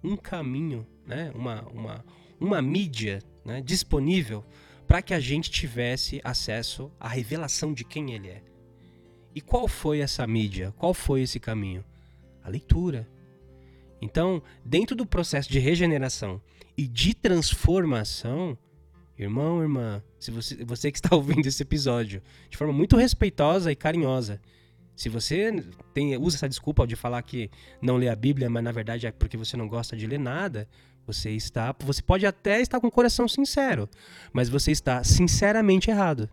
um caminho, né, uma, uma, uma mídia né, disponível para que a gente tivesse acesso à revelação de quem ele é. E qual foi essa mídia? Qual foi esse caminho? A leitura. Então, dentro do processo de regeneração e de transformação, irmão, irmã, se você, você que está ouvindo esse episódio, de forma muito respeitosa e carinhosa, se você tem, usa essa desculpa de falar que não lê a Bíblia, mas na verdade é porque você não gosta de ler nada, você está, você pode até estar com o coração sincero, mas você está sinceramente errado.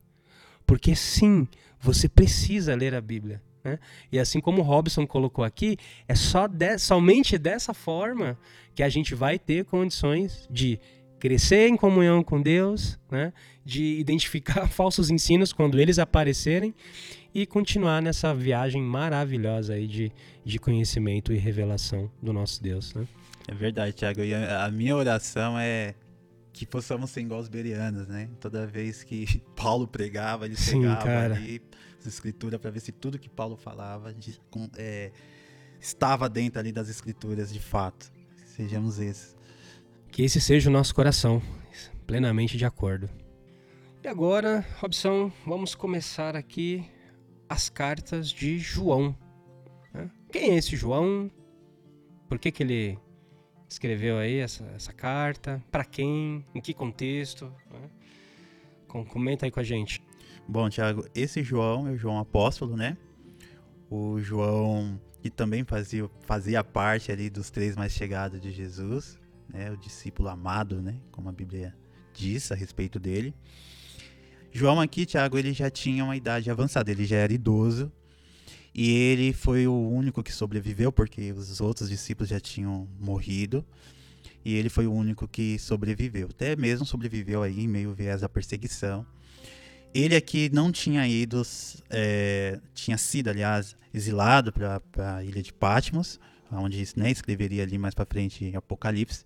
Porque sim, você precisa ler a Bíblia. Né? E assim como o Robson colocou aqui, é só de, somente dessa forma que a gente vai ter condições de crescer em comunhão com Deus, né? de identificar falsos ensinos quando eles aparecerem e continuar nessa viagem maravilhosa aí de, de conhecimento e revelação do nosso Deus. Né? É verdade, Tiago. E a, a minha oração é que possamos ser igual os berianos, né? Toda vez que Paulo pregava, ele Sim, pegava cara. ali as escrituras para ver se tudo que Paulo falava de- com- é, estava dentro ali das escrituras de fato. Sejamos esses. Que esse seja o nosso coração, plenamente de acordo. E agora, Robson, vamos começar aqui as cartas de João. né? Quem é esse João? Por que, que ele escreveu aí essa, essa carta? Para quem? Em que contexto? né? Com- Comenta aí com a gente. Bom, Tiago, esse João é o João Apóstolo, né? O João que também fazia, fazia parte ali dos três mais chegados de Jesus, né? O discípulo amado, né? Como a Bíblia diz a respeito dele. João aqui, Tiago, ele já tinha uma idade avançada, ele já era idoso. E ele foi o único que sobreviveu, porque os outros discípulos já tinham morrido. E ele foi o único que sobreviveu. Até mesmo sobreviveu aí em meio viés da perseguição. Ele aqui não tinha ido, é, tinha sido, aliás, exilado para a ilha de Patmos, onde né, escreveria ali mais para frente Apocalipse.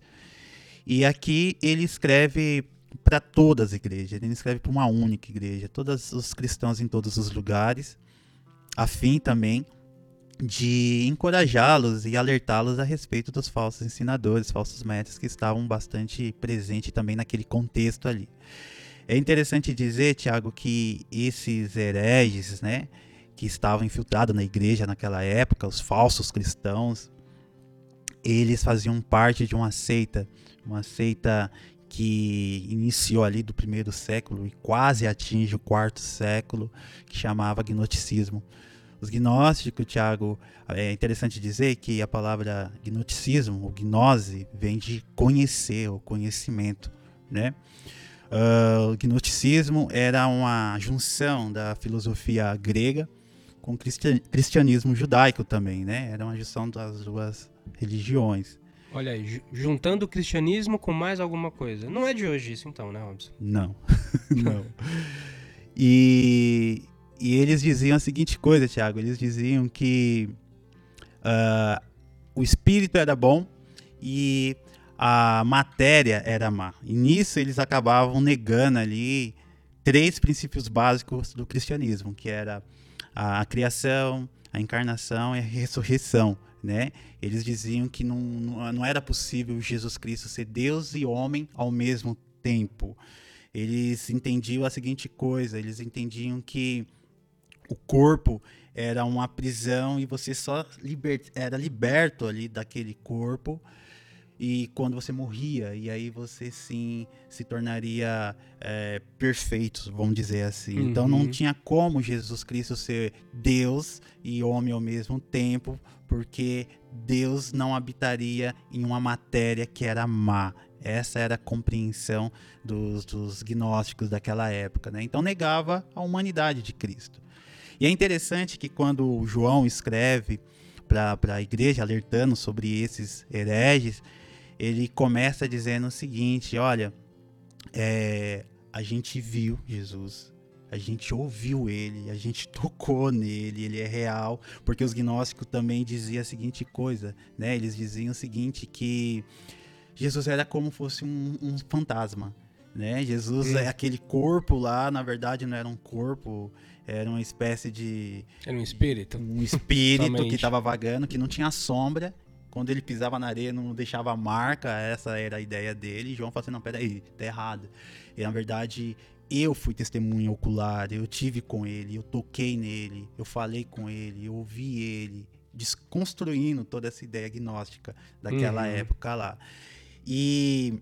E aqui ele escreve para todas as igrejas, ele escreve para uma única igreja, todos os cristãos em todos os lugares, a fim também de encorajá-los e alertá-los a respeito dos falsos ensinadores, falsos mestres que estavam bastante presentes também naquele contexto ali. É interessante dizer, Tiago, que esses hereges, né, que estavam infiltrados na igreja naquela época, os falsos cristãos, eles faziam parte de uma seita, uma seita que iniciou ali do primeiro século e quase atinge o quarto século, que chamava gnosticismo. Os gnósticos, Tiago, é interessante dizer que a palavra gnosticismo, ou gnose, vem de conhecer, ou conhecimento, né? Uh, o gnosticismo era uma junção da filosofia grega com o cristianismo judaico também, né? Era uma junção das duas religiões. Olha aí, ju- juntando o cristianismo com mais alguma coisa. Não é de hoje isso então, né, Robson? Não, não. E, e eles diziam a seguinte coisa, Tiago. Eles diziam que ah, o espírito era bom e a matéria era má. E nisso eles acabavam negando ali três princípios básicos do cristianismo, que era a criação, a encarnação e a ressurreição, né? Eles diziam que não, não não era possível Jesus Cristo ser Deus e homem ao mesmo tempo. Eles entendiam a seguinte coisa, eles entendiam que o corpo era uma prisão e você só liber, era liberto ali daquele corpo e quando você morria e aí você sim se tornaria é, perfeito, vamos dizer assim. Então não Uhum. tinha como Jesus Cristo ser Deus e homem ao mesmo tempo, porque Deus não habitaria em uma matéria que era má. Essa era a compreensão dos, dos gnósticos daquela época, né? Então negava a humanidade de Cristo. E é interessante que quando João escreve para a igreja alertando sobre esses hereges, ele começa dizendo o seguinte: olha, é, a gente viu Jesus, a gente ouviu ele, a gente tocou nele, ele é real, porque os gnósticos também diziam a seguinte coisa, né? Eles diziam o seguinte que Jesus era como fosse um, um fantasma, né? Jesus Hum. é aquele corpo lá, na verdade não era um corpo, era uma espécie de Era um espírito. um espírito que estava vagando, que não tinha sombra. Quando ele pisava na areia, não deixava marca. Essa era a ideia dele. E João falou assim: não, peraí, tá errado. E na verdade, eu fui testemunha ocular. Eu tive com ele, eu toquei nele, eu falei com ele, eu ouvi ele, desconstruindo toda essa ideia gnóstica daquela Uhum. época lá. E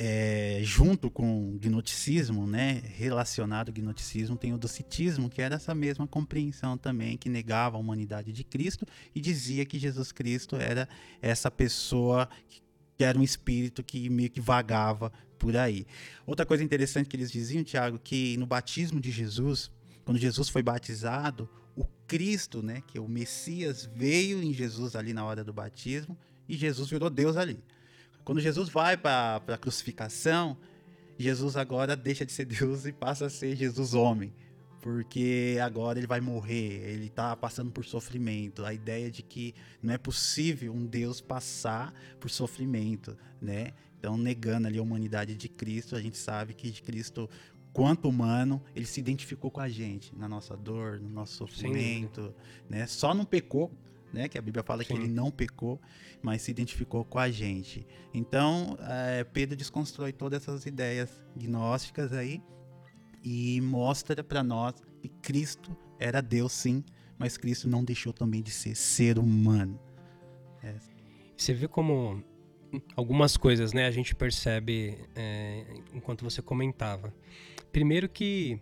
é, junto com o gnosticismo, né, relacionado ao gnosticismo, tem o docetismo, que era essa mesma compreensão também, que negava a humanidade de Cristo e dizia que Jesus Cristo era essa pessoa que que era um espírito que meio que vagava por aí. Outra coisa interessante que eles diziam, Tiago, que no batismo de Jesus, quando Jesus foi batizado, o Cristo, né, que é o Messias, veio em Jesus ali na hora do batismo e Jesus virou Deus ali. Quando Jesus vai para a crucificação, Jesus agora deixa de ser Deus e passa a ser Jesus homem. Porque agora ele vai morrer, ele está passando por sofrimento. A ideia de que não é possível um Deus passar por sofrimento, né? Então, negando ali a humanidade de Cristo, a gente sabe que de Cristo, quanto humano, ele se identificou com a gente, na nossa dor, no nosso sofrimento, né? Só não pecou, né? Que a Bíblia fala Sim. que ele não pecou, mas se identificou com a gente. Então, é, Pedro desconstrói todas essas ideias gnósticas aí e mostra para nós que Cristo era Deus, sim, mas Cristo não deixou também de ser ser humano. É. Você vê como algumas coisas, né, a gente percebe é, enquanto você comentava. Primeiro que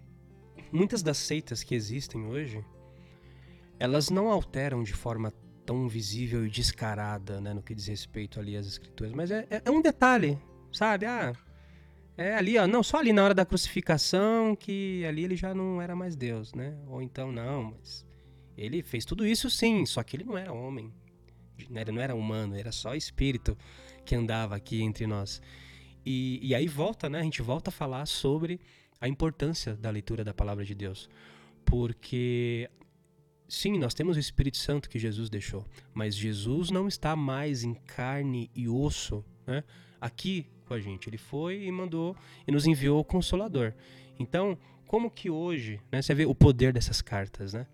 muitas das seitas que existem hoje, elas não alteram de forma tão visível e descarada, né, no que diz respeito ali às escrituras, mas é, é, é um detalhe, sabe? Ah, é ali, ó, não, só ali na hora da crucificação que ali ele já não era mais Deus, né? Ou então não, mas ele fez tudo isso sim, só que ele não era homem, né? ele não era humano, era só espírito que andava aqui entre nós. E, e aí volta, né? A gente volta a falar sobre a importância da leitura da palavra de Deus, porque Sim, nós temos o Espírito Santo que Jesus deixou, mas Jesus não está mais em carne e osso, né? Aqui com a gente. Ele foi e mandou e nos enviou o Consolador. Então, como que hoje, né? Você vê o poder dessas cartas, né?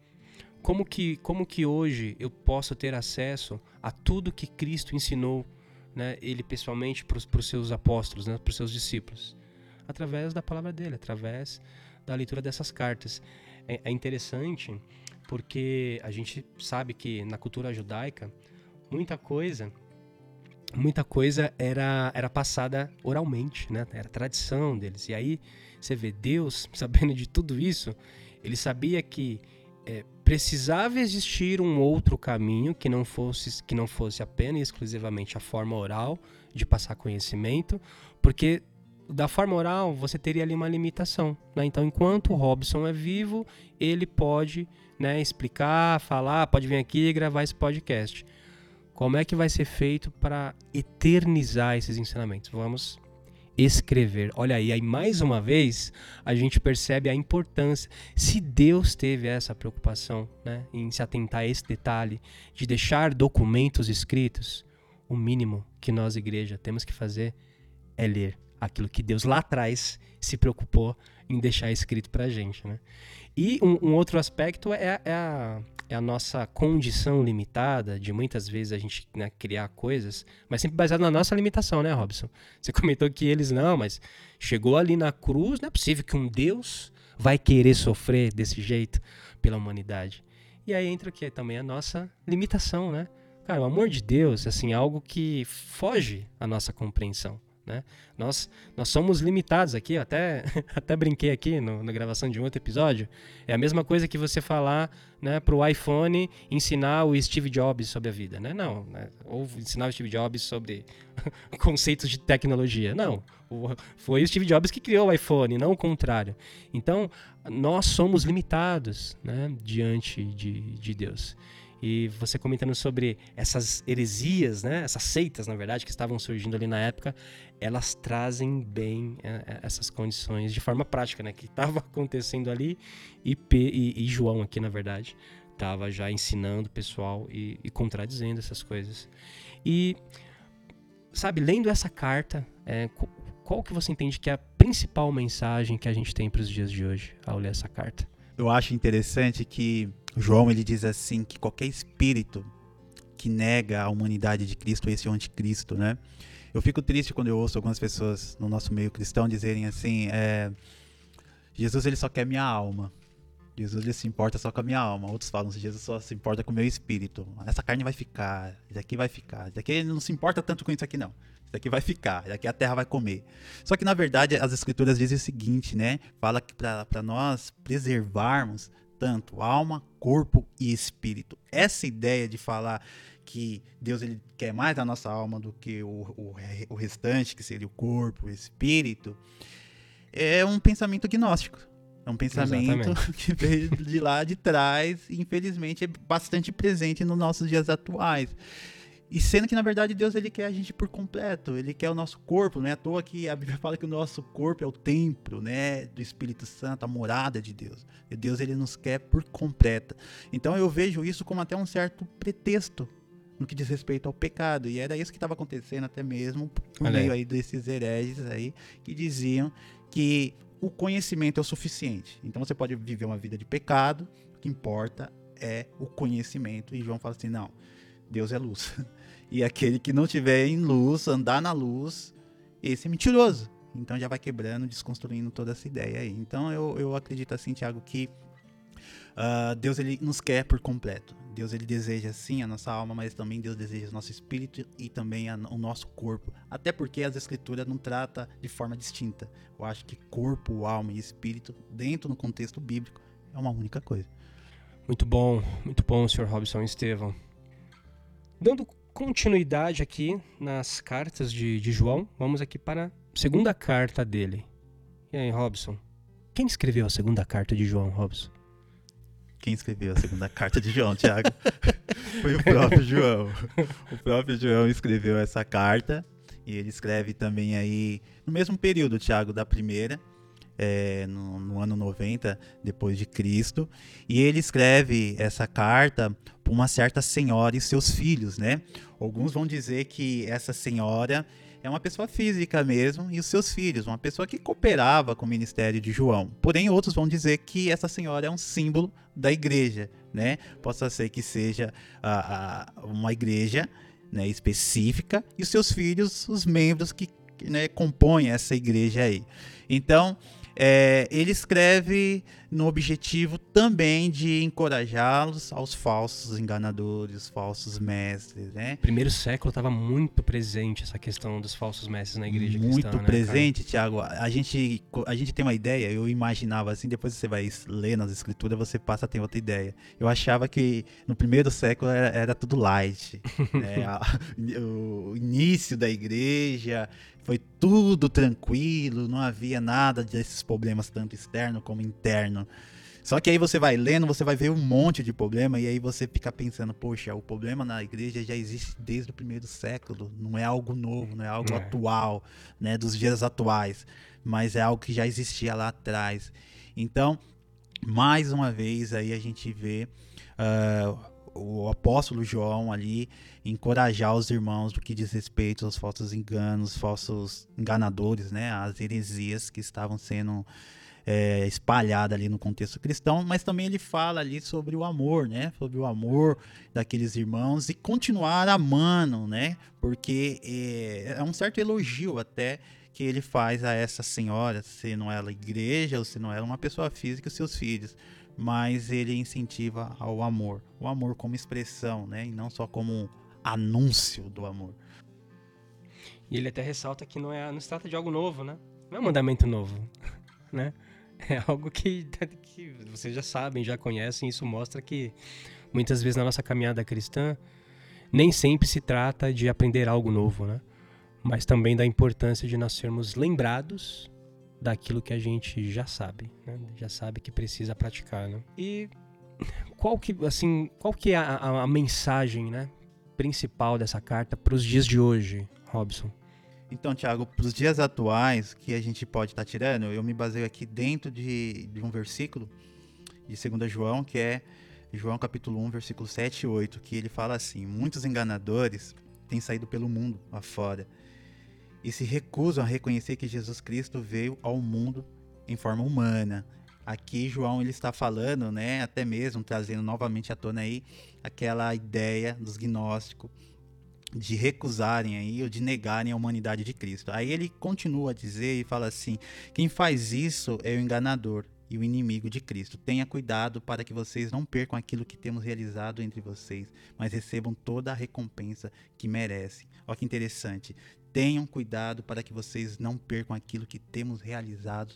Como que, como que hoje eu posso ter acesso a tudo que Cristo ensinou, né? Ele pessoalmente para os seus apóstolos, né? Para os seus discípulos, através da palavra dele, através da leitura dessas cartas. é, é interessante porque a gente sabe que na cultura judaica muita coisa muita coisa era era passada oralmente, né? Era tradição deles. E aí você vê Deus sabendo de tudo isso, ele sabia que é, precisava existir um outro caminho que não fosse que não fosse apenas e exclusivamente a forma oral de passar conhecimento, porque da forma oral você teria ali uma limitação. Né? Então, enquanto o Robson é vivo, ele pode né, explicar, falar, pode vir aqui e gravar esse podcast. Como é que vai ser feito para eternizar esses ensinamentos? Vamos escrever. Olha aí, aí mais uma vez a gente percebe a importância. Se Deus teve essa preocupação né, em se atentar a esse detalhe de deixar documentos escritos, o mínimo que nós, igreja, temos que fazer é ler aquilo que Deus lá atrás se preocupou em deixar escrito para a gente. Né? E um, um outro aspecto é, é, a, é, a, nossa condição limitada de muitas vezes a gente né, criar coisas, mas sempre baseado na nossa limitação, né, Robson? Você comentou que eles não, mas chegou ali na cruz, não é possível que um Deus vai querer sofrer desse jeito pela humanidade. E aí entra o que também a nossa limitação, né? Cara, o amor de Deus, assim, é algo que foge à nossa compreensão. Né? Nós, nós somos limitados aqui, até, até brinquei aqui no, na gravação de um outro episódio. É a mesma coisa que você falar né, para o iPhone ensinar o Steve Jobs sobre a vida. Né? Não, né? ou ensinar o Steve Jobs sobre conceitos de tecnologia. Não, o, foi o Steve Jobs que criou o iPhone, não o contrário. Então, nós somos limitados né, diante de, de Deus. E você comentando sobre essas heresias, né? Essas seitas, na verdade, que estavam surgindo ali na época, elas trazem bem é, é essas condições de forma prática, né? Que estava acontecendo ali e, P, e, e, João aqui, na verdade, estava já ensinando o pessoal e, e, contradizendo essas coisas. E, sabe, lendo essa carta, é, qual que você entende que é a principal mensagem que a gente tem para os dias de hoje ao ler essa carta? Eu acho interessante que João ele diz assim que qualquer espírito que nega a humanidade de Cristo, esse é anticristo, né? Eu fico triste quando eu ouço algumas pessoas no nosso meio cristão dizerem assim, é, Jesus ele só quer minha alma. Jesus ele se importa só com a minha alma. Outros falam, Jesus só se importa com o meu espírito. Essa carne vai ficar, isso aqui vai ficar. Isso aqui ele não se importa tanto com isso aqui não. Isso aqui vai ficar, isso aqui a terra vai comer. Só que na verdade as escrituras dizem o seguinte, né? Fala que para nós preservarmos tanto alma, corpo e espírito. Essa ideia de falar que Deus ele quer mais a nossa alma do que o, o, o restante, que seria o corpo, o espírito, é um pensamento gnóstico. É um pensamento Exatamente. que veio de lá de trás e infelizmente é bastante presente nos nossos dias atuais. E sendo que, na verdade, Deus ele quer a gente por completo, ele quer o nosso corpo, não é à toa que a Bíblia fala que o nosso corpo é o templo, né, do Espírito Santo, a morada de Deus. E Deus ele nos quer por completa. Então eu vejo isso como até um certo pretexto no que diz respeito ao pecado. E era isso que estava acontecendo até mesmo por Olha meio aí desses hereges aí que diziam que o conhecimento é o suficiente. Então você pode viver uma vida de pecado, o que importa é o conhecimento. E João fala assim: não, Deus é luz. E aquele que não tiver em luz, andar na luz, esse é mentiroso. Então já vai quebrando, desconstruindo toda essa ideia aí. Então eu, eu acredito assim, Tiago, que uh, Deus ele nos quer por completo. Deus ele deseja sim a nossa alma, mas também Deus deseja o nosso espírito e também a, o nosso corpo. Até porque as escrituras não trata de forma distinta. Eu acho que corpo, alma e espírito, dentro do contexto bíblico, é uma única coisa. Muito bom, muito bom, Sr. Robson Estevão. Dando continuidade aqui nas cartas de, de João, vamos aqui para a segunda carta dele. E aí, Robson? Quem escreveu a segunda carta de João, Robson? Quem escreveu a segunda carta de João, Tiago? Foi o próprio João. O próprio João escreveu essa carta e ele escreve também aí no mesmo período, Tiago, da primeira, é, no, no, ano 90 depois de Cristo, e ele escreve essa carta para uma certa senhora e seus filhos, né? Alguns vão dizer que essa senhora é uma pessoa física mesmo e os seus filhos, uma pessoa que cooperava com o ministério de João. Porém, outros vão dizer que essa senhora é um símbolo da igreja, né? Possa ser que seja a, uma igreja né, específica e os seus filhos, os membros que né, compõem essa igreja aí. Então, é, ele escreve no objetivo também de encorajá-los aos falsos enganadores, falsos mestres, né? Primeiro século estava muito presente essa questão dos falsos mestres na igreja muito cristã, Muito presente, né, Tiago. A gente, a gente tem uma ideia, eu imaginava assim, depois você vai ler nas escrituras, você passa a ter outra ideia. Eu achava que no primeiro século era, era tudo light, né? o início da igreja, foi tudo tranquilo, não havia nada desses problemas, tanto externo como interno. Só que aí você vai lendo, você vai ver um monte de problema e aí você fica pensando, poxa, o problema na igreja já existe desde o primeiro século, não é algo novo, não é algo é. atual, né, dos dias atuais, mas é algo que já existia lá atrás. Então, mais uma vez aí a gente vê uh, o apóstolo João ali encorajar os irmãos do que diz respeito aos falsos enganos, falsos enganadores, né, as heresias que estavam sendo é, espalhadas ali no contexto cristão, mas também ele fala ali sobre o amor, né, sobre o amor daqueles irmãos e continuar amando, né, porque é, é um certo elogio até que ele faz a essa senhora, se não ela igreja ou se não ela uma pessoa física, seus filhos mas ele incentiva ao amor, o amor como expressão, né, e não só como anúncio do amor. E ele até ressalta que não é, não se trata de algo novo, né? Não é um mandamento novo, né? É algo que, que vocês já sabem, já conhecem. Isso mostra que muitas vezes na nossa caminhada cristã nem sempre se trata de aprender algo novo, né? Mas também da importância de nós sermos lembrados daquilo que a gente já sabe, né? já sabe que precisa praticar, né? E qual que, assim, qual que é a, a, a mensagem, né, principal dessa carta para os dias de hoje, Robson? Então, Tiago, para os dias atuais que a gente pode estar tá tirando, eu me baseio aqui dentro de, de um versículo de 2 João, que é João capítulo 1, versículo 7 e 8, que ele fala assim: Muitos enganadores têm saído pelo mundo afora e se recusam a reconhecer que Jesus Cristo veio ao mundo em forma humana. Aqui João ele está falando, né, até mesmo trazendo novamente à tona aí aquela ideia dos gnósticos de recusarem aí ou de negarem a humanidade de Cristo. Aí ele continua a dizer e fala assim: quem faz isso é o enganador e o inimigo de Cristo. Tenha cuidado para que vocês não percam aquilo que temos realizado entre vocês, mas recebam toda a recompensa que merecem. Olha que interessante tenham cuidado para que vocês não percam aquilo que temos realizado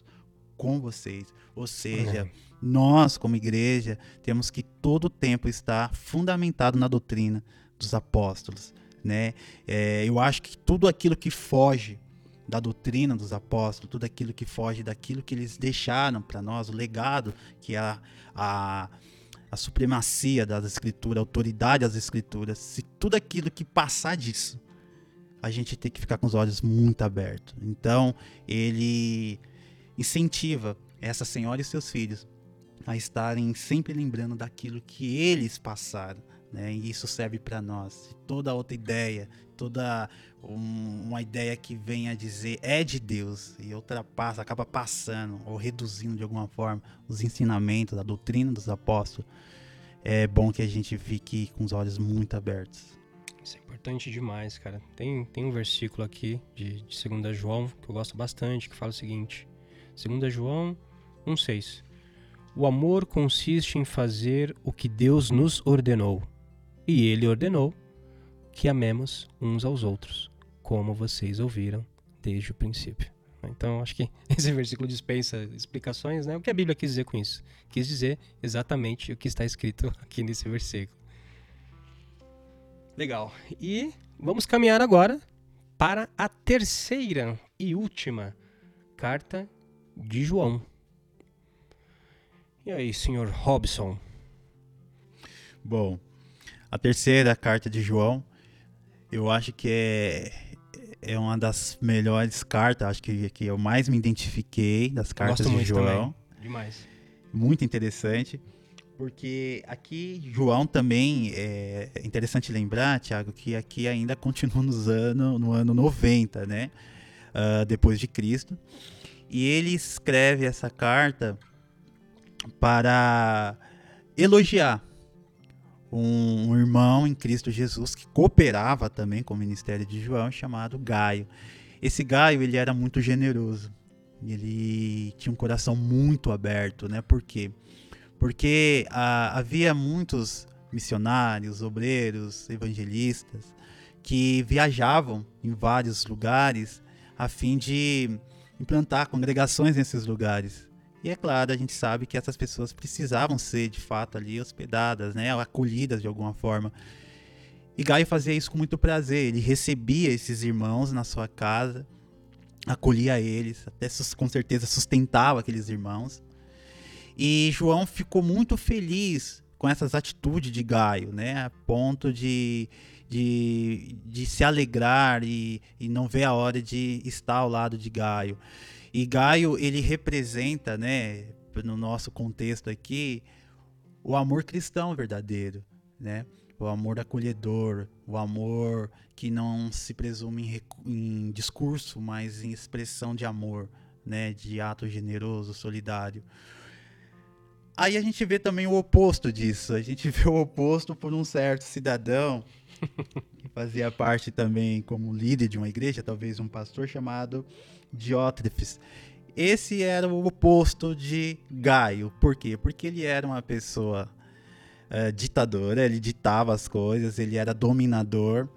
com vocês. Ou seja, nós, como igreja, temos que todo o tempo estar fundamentado na doutrina dos apóstolos. Né? É, eu acho que tudo aquilo que foge da doutrina dos apóstolos, tudo aquilo que foge daquilo que eles deixaram para nós, o legado que a, a a supremacia das escrituras, a autoridade das escrituras, se tudo aquilo que passar disso, a gente tem que ficar com os olhos muito abertos. Então, ele incentiva essa senhora e seus filhos a estarem sempre lembrando daquilo que eles passaram. Né? E isso serve para nós. Toda outra ideia, toda um, uma ideia que venha dizer é de Deus e ultrapassa, acaba passando ou reduzindo de alguma forma os ensinamentos, a doutrina dos apóstolos, é bom que a gente fique com os olhos muito abertos. Isso é importante demais, cara. Tem, tem um versículo aqui de, de 2 João que eu gosto bastante, que fala o seguinte: 2 João 1,6 O amor consiste em fazer o que Deus nos ordenou, e Ele ordenou que amemos uns aos outros, como vocês ouviram desde o princípio. Então, acho que esse versículo dispensa explicações, né? O que a Bíblia quis dizer com isso? Quis dizer exatamente o que está escrito aqui nesse versículo. Legal. E vamos caminhar agora para a terceira e última carta de João. E aí, senhor Robson? Bom, a terceira carta de João, eu acho que é, é uma das melhores cartas, acho que, que eu mais me identifiquei das cartas Gosto de muito João. Também. Demais. Muito interessante, porque aqui João também é interessante lembrar, Tiago, que aqui ainda continua nos ano, no ano 90, né? Uh, depois de Cristo. E ele escreve essa carta para elogiar um, irmão em Cristo Jesus que cooperava também com o ministério de João, chamado Gaio. Esse Gaio ele era muito generoso. Ele tinha um coração muito aberto, né? Por quê? Porque ah, havia muitos missionários, obreiros, evangelistas que viajavam em vários lugares a fim de implantar congregações nesses lugares. E é claro, a gente sabe que essas pessoas precisavam ser de fato ali hospedadas, né, acolhidas de alguma forma. E Gaio fazia isso com muito prazer. Ele recebia esses irmãos na sua casa, acolhia eles, até com certeza sustentava aqueles irmãos. E João ficou muito feliz com essas atitudes de Gaio, né, a ponto de de, de se alegrar e, e não ver a hora de estar ao lado de Gaio. E Gaio, ele representa, né, no nosso contexto aqui, o amor cristão verdadeiro, né? O amor acolhedor, o amor que não se presume em, em discurso, mas em expressão de amor, né? De ato generoso, solidário. Aí a gente vê também o oposto disso. A gente vê o oposto por um certo cidadão que fazia parte também como líder de uma igreja, talvez um pastor chamado Diótrefes. Esse era o oposto de Gaio. Por quê? Porque ele era uma pessoa uh, ditadora, ele ditava as coisas, ele era dominador.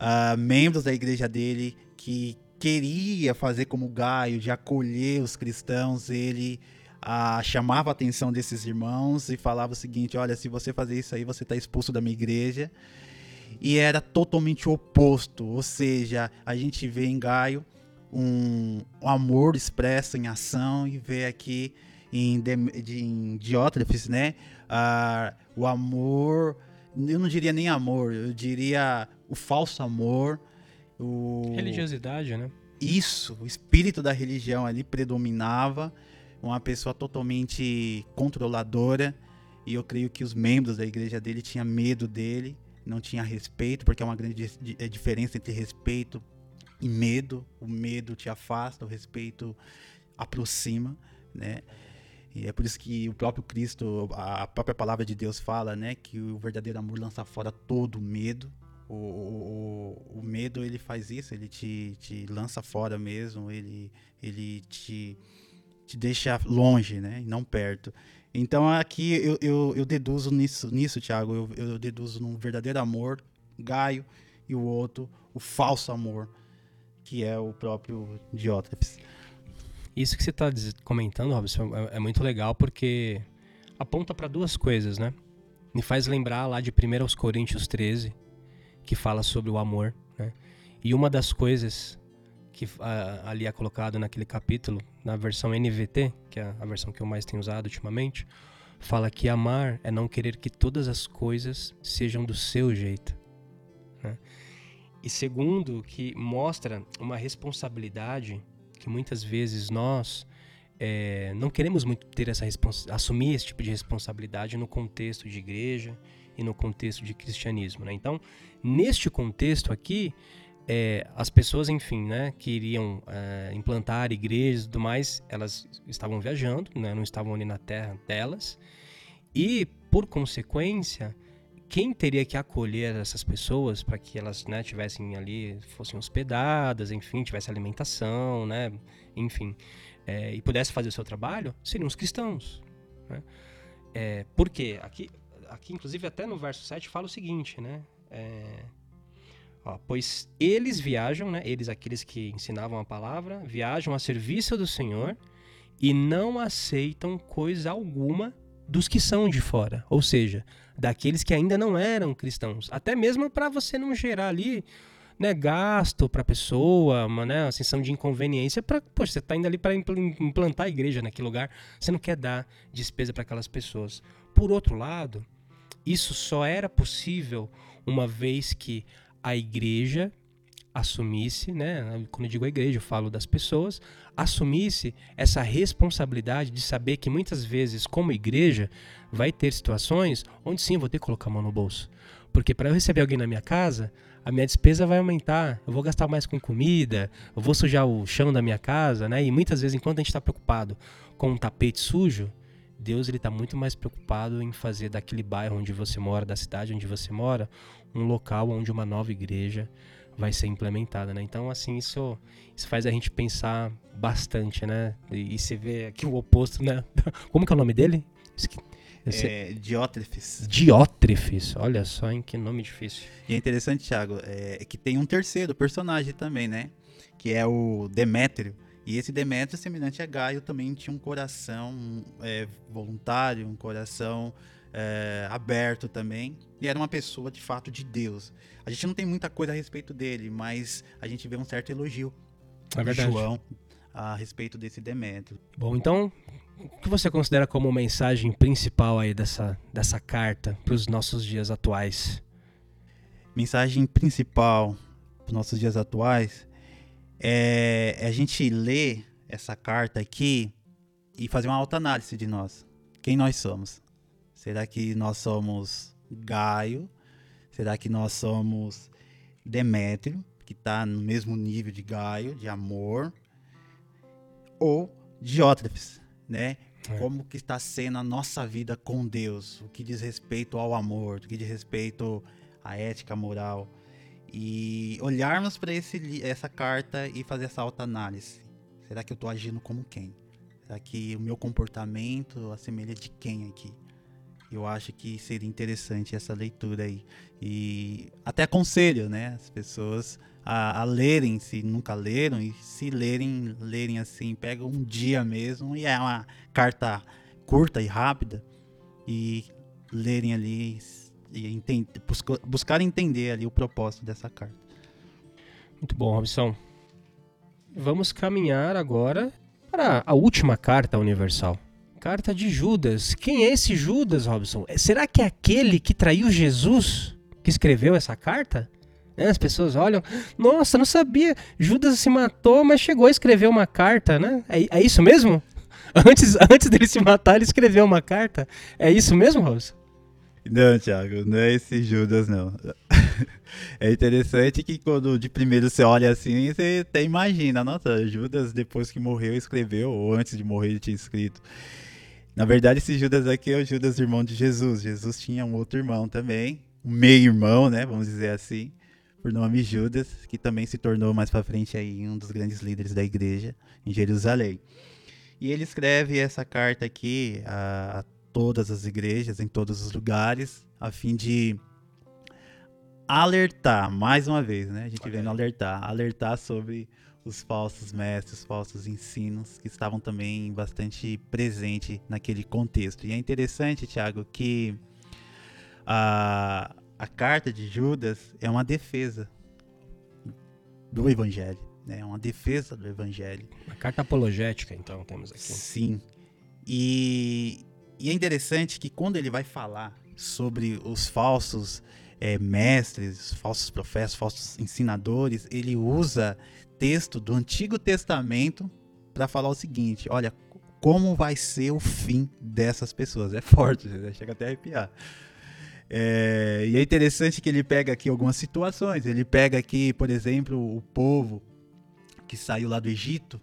Uh, membros da igreja dele que queria fazer como Gaio, de acolher os cristãos, ele uh, chamava a atenção desses irmãos e falava o seguinte: olha, se você fazer isso aí, você está expulso da minha igreja e era totalmente oposto, ou seja, a gente vê em Gaio um, um amor expresso em ação e vê aqui em, de, em Diótrefes, né, uh, o amor, eu não diria nem amor, eu diria o falso amor, o... religiosidade, né? Isso, o espírito da religião ali predominava, uma pessoa totalmente controladora, e eu creio que os membros da igreja dele tinham medo dele, não tinha respeito, porque é uma grande é diferença entre respeito e medo. O medo te afasta, o respeito aproxima, né? E é por isso que o próprio Cristo, a própria palavra de Deus fala, né, que o verdadeiro amor lança fora todo medo. O, o, o, medo ele faz isso, ele te, te lança fora mesmo, ele, ele te, te deixa longe, né, não perto. Então aqui eu, eu, eu deduzo nisso, nisso Thiago, eu, eu deduzo num verdadeiro amor, Gaio, e o outro, o falso amor, que é o próprio Diótrefes. Isso que você está comentando, Robson, é, é, muito legal porque aponta para duas coisas, né? Me faz lembrar lá de 1 aos Coríntios 13, que fala sobre o amor, né? E uma das coisas que ali é colocado naquele capítulo, na versão NVT, que é a versão que eu mais tenho usado ultimamente, fala que amar é não querer que todas as coisas sejam do seu jeito. Né? E segundo, que mostra uma responsabilidade que muitas vezes nós é, não queremos muito ter essa assumir esse tipo de responsabilidade no contexto de igreja e no contexto de cristianismo. Né? Então, neste contexto aqui, é, as pessoas, enfim, né, que iriam é, implantar igrejas e tudo mais, elas estavam viajando, né, não estavam ali na terra delas, e, por consequência, quem teria que acolher essas pessoas para que elas né, tivessem ali, fossem hospedadas, enfim, tivesse alimentação, né, enfim, é, e pudesse fazer o seu trabalho, seriam os cristãos. Né? É, por quê? Aqui, aqui, inclusive, até no verso 7 fala o seguinte, né? É, ó, pois eles viajam, né? Eles, aqueles que ensinavam a palavra, viajam a serviço do Senhor e não aceitam coisa alguma dos que são de fora. Ou seja, daqueles que ainda não eram cristãos. Até mesmo para você não gerar ali né, gasto para a pessoa, uma, né, sensação de inconveniência para, poxa, você está indo ali para implantar a igreja naquele lugar, você não quer dar despesa para aquelas pessoas. Por outro lado, isso só era possível uma vez que a igreja assumisse, né, quando eu digo a igreja, eu falo das pessoas, assumisse essa responsabilidade de saber que muitas vezes, como igreja, vai ter situações onde sim eu vou ter que colocar a mão no bolso. Porque para eu receber alguém na minha casa, a minha despesa vai aumentar, eu vou gastar mais com comida, eu vou sujar o chão da minha casa, né? E muitas vezes, enquanto a gente está preocupado com um tapete sujo, Deus ele está muito mais preocupado em fazer daquele bairro onde você mora, da cidade onde você mora, um local onde uma nova igreja vai ser implementada, né? Então, assim, isso, isso faz a gente pensar bastante, né? E, e você vê aqui o oposto, né? Como que é o nome dele? É, Diótrefes. Diótrefes, olha só em que nome difícil. E é interessante, Thiago, é, que tem um terceiro personagem também, né? Que é o Demétrio. E esse Demétrio, semelhante a Gaio, também tinha um coração é, voluntário, um coração é, aberto também. E era uma pessoa de fato de Deus. A gente não tem muita coisa a respeito dele, mas a gente vê um certo elogio é de João a respeito desse Demétrio. Bom, então o que você considera como mensagem principal aí dessa, dessa carta para os nossos dias atuais? Mensagem principal para os nossos dias atuais é, é a gente ler essa carta aqui e fazer uma autoanálise de nós. Quem nós somos? Será que nós somos Gaio? Será que nós somos Demétrio, que está no mesmo nível de Gaio, de amor? Ou Diótrefes, né? É. Como que está sendo a nossa vida com Deus, o que diz respeito ao amor, o que diz respeito à ética moral. E olharmos para essa carta e fazer essa autoanálise. Será que eu estou agindo como quem? Será que o meu comportamento assemelha de quem aqui? Eu acho que seria interessante essa leitura aí. E até aconselho, né, as pessoas a, a, lerem, se nunca leram, e se lerem, lerem assim, pega um dia mesmo, e é uma carta curta e rápida, e lerem ali e entender, buscar, buscar entender ali o propósito dessa carta. Muito bom, Robson. Vamos caminhar agora para a última carta universal. Carta de Judas. Quem é esse Judas, Robson? Será que é aquele que traiu Jesus que escreveu essa carta? Né? As pessoas olham, nossa, não sabia. Judas se matou, mas chegou a escrever uma carta, né? É, é isso mesmo? Antes, antes dele se matar, ele escreveu uma carta. É isso mesmo, Robson? Não, Thiago, não é esse Judas, não. É interessante que quando de primeiro você olha assim, você até imagina, nossa, Judas depois que morreu escreveu, ou antes de morrer ele tinha escrito. Na verdade, esse Judas aqui é o Judas irmão de Jesus. Jesus tinha um outro irmão também, um meio-irmão, né, vamos dizer assim, por nome Judas, que também se tornou mais para frente aí um dos grandes líderes da igreja em Jerusalém. E ele escreve essa carta aqui a, a todas as igrejas, em todos os lugares, a fim de alertar, mais uma vez, né? A gente vem alertar, alertar sobre os falsos mestres, os falsos ensinos que estavam também bastante presente naquele contexto. E é interessante, Tiago, que a, a carta de Judas é uma defesa do evangelho, né? É uma defesa do evangelho. Uma carta apologética, então, temos aqui. Sim. E E é interessante que quando ele vai falar sobre os falsos é, mestres, falsos profetas, falsos ensinadores, ele usa texto do Antigo Testamento para falar o seguinte: olha, como vai ser o fim dessas pessoas. É forte, chega até a arrepiar. É, e é interessante que ele pega aqui algumas situações. Ele pega aqui, por exemplo, o povo que saiu lá do Egito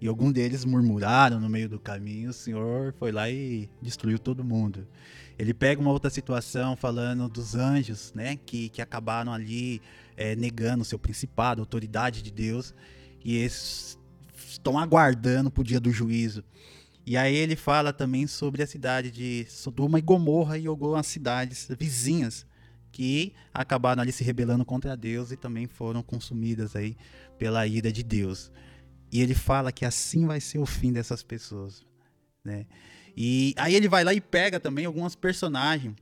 e algum deles murmuraram no meio do caminho. O Senhor foi lá e destruiu todo mundo. Ele pega uma outra situação falando dos anjos, né, que, que acabaram ali é, negando seu principado, autoridade de Deus, e eles estão aguardando para o dia do juízo. E aí ele fala também sobre a cidade de Sodoma e Gomorra e algumas cidades vizinhas que acabaram ali se rebelando contra Deus e também foram consumidas aí pela ira de Deus. E ele fala que assim vai ser o fim dessas pessoas, né? E aí ele vai lá e pega também algumas personagens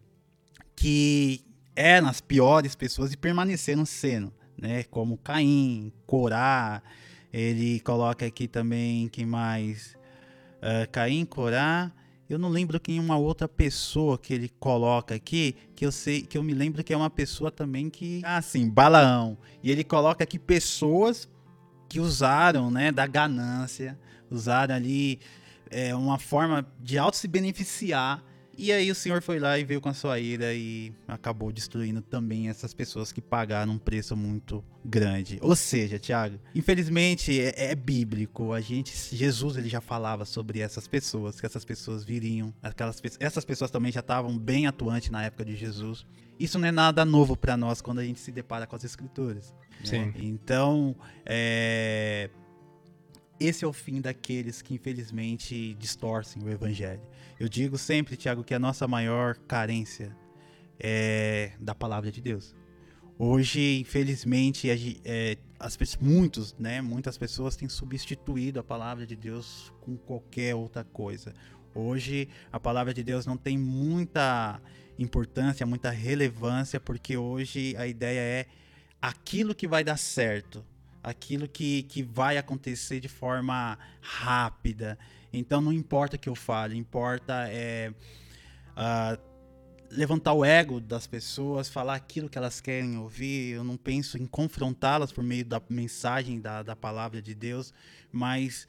que eram as piores pessoas e permaneceram sendo, né? Como Caim, Corá, ele coloca aqui também quem mais uh, Caim, Corá. Eu não lembro quem uma outra pessoa que ele coloca aqui, que eu sei, que eu me lembro que é uma pessoa também que, ah, sim, Balaão. E ele coloca aqui pessoas que usaram, né, da ganância, usaram ali é, uma forma de auto se beneficiar e aí o Senhor foi lá e veio com a sua ira e acabou destruindo também essas pessoas que pagaram um preço muito grande. Ou seja, Tiago, infelizmente é, é, bíblico. A gente, Jesus, ele já falava sobre essas pessoas, que essas pessoas viriam, aquelas essas pessoas também já estavam bem atuantes na época de Jesus. Isso não é nada novo para nós quando a gente se depara com as escrituras. Né? Sim. Né? Então, é, esse é o fim daqueles que infelizmente distorcem o evangelho. Eu digo sempre, Tiago, que a nossa maior carência é da palavra de Deus. Hoje, infelizmente, é, as, muitos, né, muitas pessoas têm substituído a palavra de Deus com qualquer outra coisa. Hoje, a palavra de Deus não tem muita importância, muita relevância, porque hoje a ideia é aquilo que vai dar certo aquilo que, que vai acontecer de forma rápida. Então não importa que eu fale, importa é, uh, levantar o ego das pessoas, falar aquilo que elas querem ouvir. Eu não penso em confrontá-las por meio da mensagem da, da palavra de Deus, mas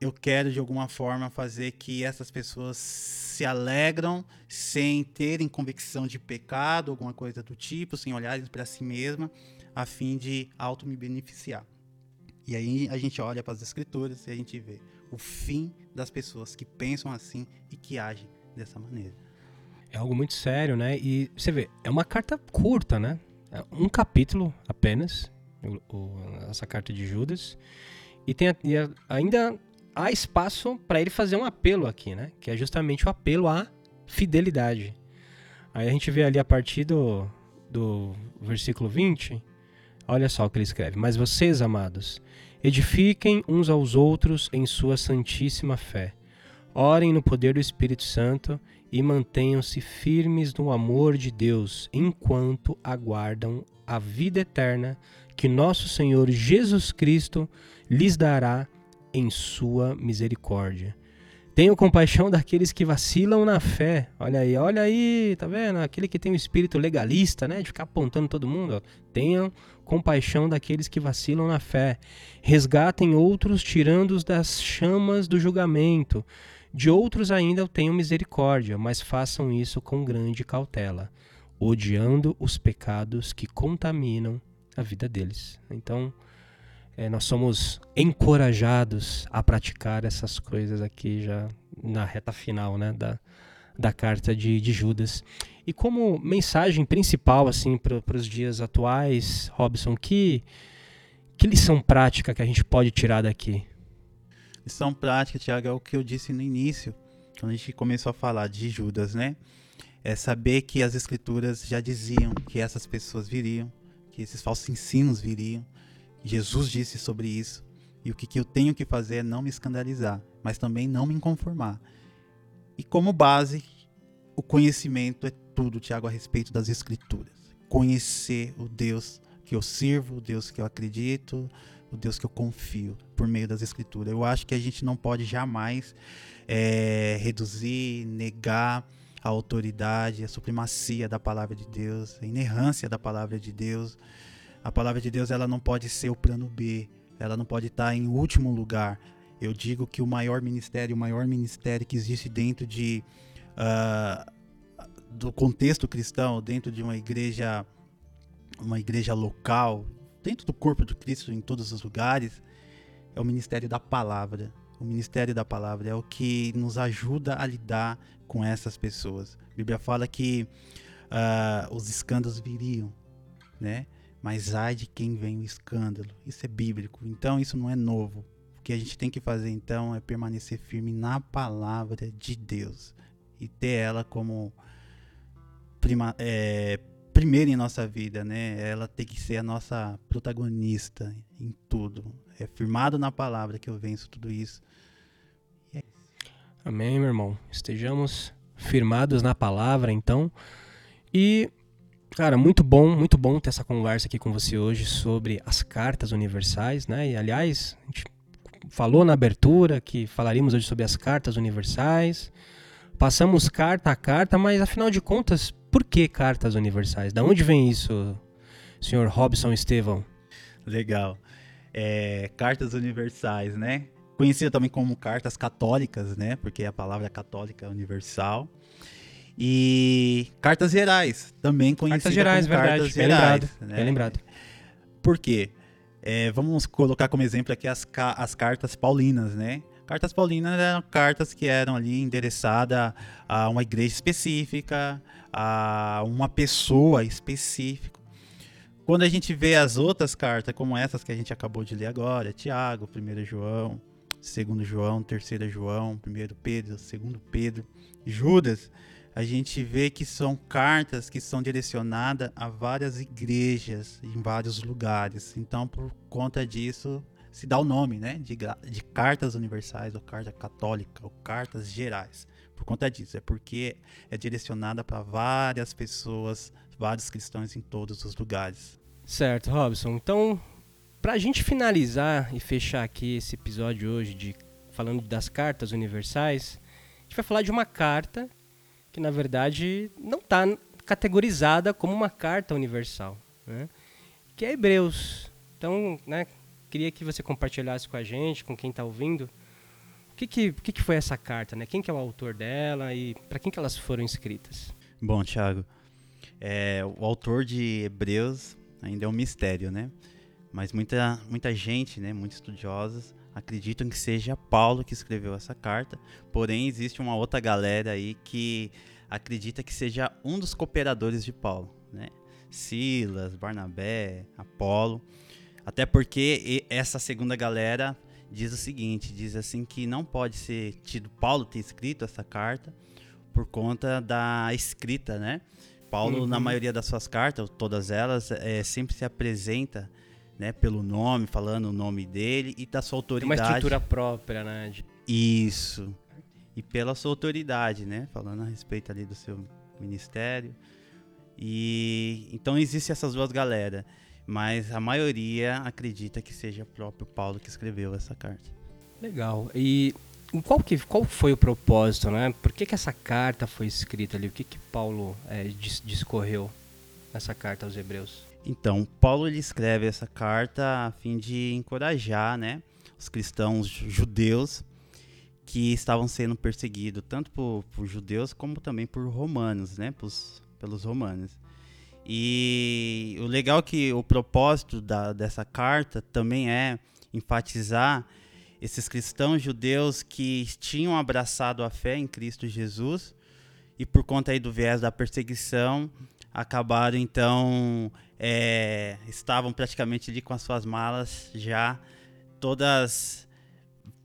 eu quero de alguma forma fazer que essas pessoas se alegram sem terem convicção de pecado, alguma coisa do tipo, sem olharem para si mesma a fim de auto me beneficiar. E aí a gente olha para as escrituras e a gente vê o fim das pessoas que pensam assim e que agem dessa maneira. É algo muito sério, né? E você vê, é uma carta curta, né? É um capítulo apenas, o, o, essa carta de Judas. E tem e ainda há espaço para ele fazer um apelo aqui, né? Que é justamente o apelo à fidelidade. Aí a gente vê ali a partir do, do versículo 20, Olha só o que ele escreve: Mas vocês, amados, edifiquem uns aos outros em sua santíssima fé. Orem no poder do Espírito Santo e mantenham-se firmes no amor de Deus enquanto aguardam a vida eterna que nosso Senhor Jesus Cristo lhes dará em sua misericórdia. Tenham compaixão daqueles que vacilam na fé. Olha aí, olha aí, tá vendo? Aquele que tem o um espírito legalista, né? De ficar apontando todo mundo. Tenham compaixão daqueles que vacilam na fé. Resgatem outros, tirando-os das chamas do julgamento. De outros ainda tenham misericórdia, mas façam isso com grande cautela, odiando os pecados que contaminam a vida deles. Então, é, nós somos encorajados a praticar essas coisas aqui já na reta final né, da, da carta de, de Judas. E como mensagem principal assim para os dias atuais, Robson, que, que lição prática que a gente pode tirar daqui? Lição prática, Tiago, é o que eu disse no início, quando a gente começou a falar de Judas, né? É saber que as escrituras já diziam que essas pessoas viriam, que esses falsos ensinos viriam, Jesus disse sobre isso. E o que, que eu tenho que fazer é não me escandalizar, mas também não me conformar. E como base, o conhecimento é tudo, Tiago, a respeito das Escrituras. Conhecer o Deus que eu sirvo, o Deus que eu acredito, o Deus que eu confio por meio das Escrituras. Eu acho que a gente não pode jamais é, reduzir, negar a autoridade, a supremacia da palavra de Deus, a inerrância da palavra de Deus. A palavra de Deus ela não pode ser o plano B, ela não pode estar em último lugar. Eu digo que o maior ministério, o maior ministério que existe dentro de uh, do contexto cristão, dentro de uma igreja, uma igreja local, dentro do corpo de Cristo em todos os lugares, é o ministério da palavra. O ministério da palavra é o que nos ajuda a lidar com essas pessoas. A Bíblia fala que uh, os escândalos viriam, né? Mas ai de quem vem o escândalo. Isso é bíblico. Então isso não é novo. O que a gente tem que fazer então é permanecer firme na palavra de Deus e ter ela como prima, é, primeiro em nossa vida, né? Ela tem que ser a nossa protagonista em tudo. É firmado na palavra que eu venço tudo isso. É isso. Amém, meu irmão. Estejamos firmados na palavra, então. E, cara, muito bom, muito bom ter essa conversa aqui com você hoje sobre as cartas universais, né? E, aliás, a gente falou na abertura que falaríamos hoje sobre as cartas universais. Passamos carta a carta, mas afinal de contas, por que cartas universais? Da onde vem isso, senhor Robson Estevão? Legal. É, cartas universais, né? Conhecida também como cartas católicas, né? Porque a palavra católica é universal. E cartas gerais, também conhecidas cartas gerais, como verdade. cartas bem gerais. Lembrado, né? Bem lembrado. Por quê? É, vamos colocar como exemplo aqui as, as cartas paulinas, né? Cartas paulinas eram cartas que eram ali endereçadas a uma igreja específica, a uma pessoa específica. Quando a gente vê as outras cartas, como essas que a gente acabou de ler agora, Tiago, 1 João, 2 João, 3 João, 1 Pedro, 2 Pedro, Judas, a gente vê que são cartas que são direcionadas a várias igrejas em vários lugares. Então, por conta disso, se dá o nome né, de, de cartas universais, ou carta católica, ou cartas gerais por conta disso. É porque é direcionada para várias pessoas, vários cristãos em todos os lugares. Certo, Robson. Então, para a gente finalizar e fechar aqui esse episódio hoje de falando das cartas universais, a gente vai falar de uma carta que na verdade não está categorizada como uma carta universal, né? que é Hebreus. Então, né, queria que você compartilhasse com a gente, com quem está ouvindo, o que que, que que foi essa carta, né? Quem que é o autor dela e para quem que elas foram escritas? Bom, Thiago, é, o autor de Hebreus ainda é um mistério, né? Mas muita, muita gente, né, muitos estudiosos, acreditam que seja Paulo que escreveu essa carta. Porém, existe uma outra galera aí que acredita que seja um dos cooperadores de Paulo, né? Silas, Barnabé, Apolo. Até porque essa segunda galera diz o seguinte, diz assim que não pode ser tido Paulo ter escrito essa carta por conta da escrita, né? Paulo uhum. na maioria das suas cartas, todas elas, é, sempre se apresenta, né, pelo nome, falando o nome dele e da sua autoridade. Tem uma estrutura própria, né? De... Isso. E pela sua autoridade, né? Falando a respeito ali do seu ministério. E então existe essas duas galera mas a maioria acredita que seja o próprio Paulo que escreveu essa carta. Legal. E qual, que, qual foi o propósito, né? Por que, que essa carta foi escrita ali? O que, que Paulo é, discorreu nessa carta aos Hebreus? Então, Paulo ele escreve essa carta a fim de encorajar, né, os cristãos judeus que estavam sendo perseguidos tanto por, por judeus como também por romanos, né, pros, pelos romanos. E o legal é que o propósito da, dessa carta também é enfatizar esses cristãos judeus que tinham abraçado a fé em Cristo Jesus e por conta aí do viés da perseguição acabaram então é, estavam praticamente ali com as suas malas já todas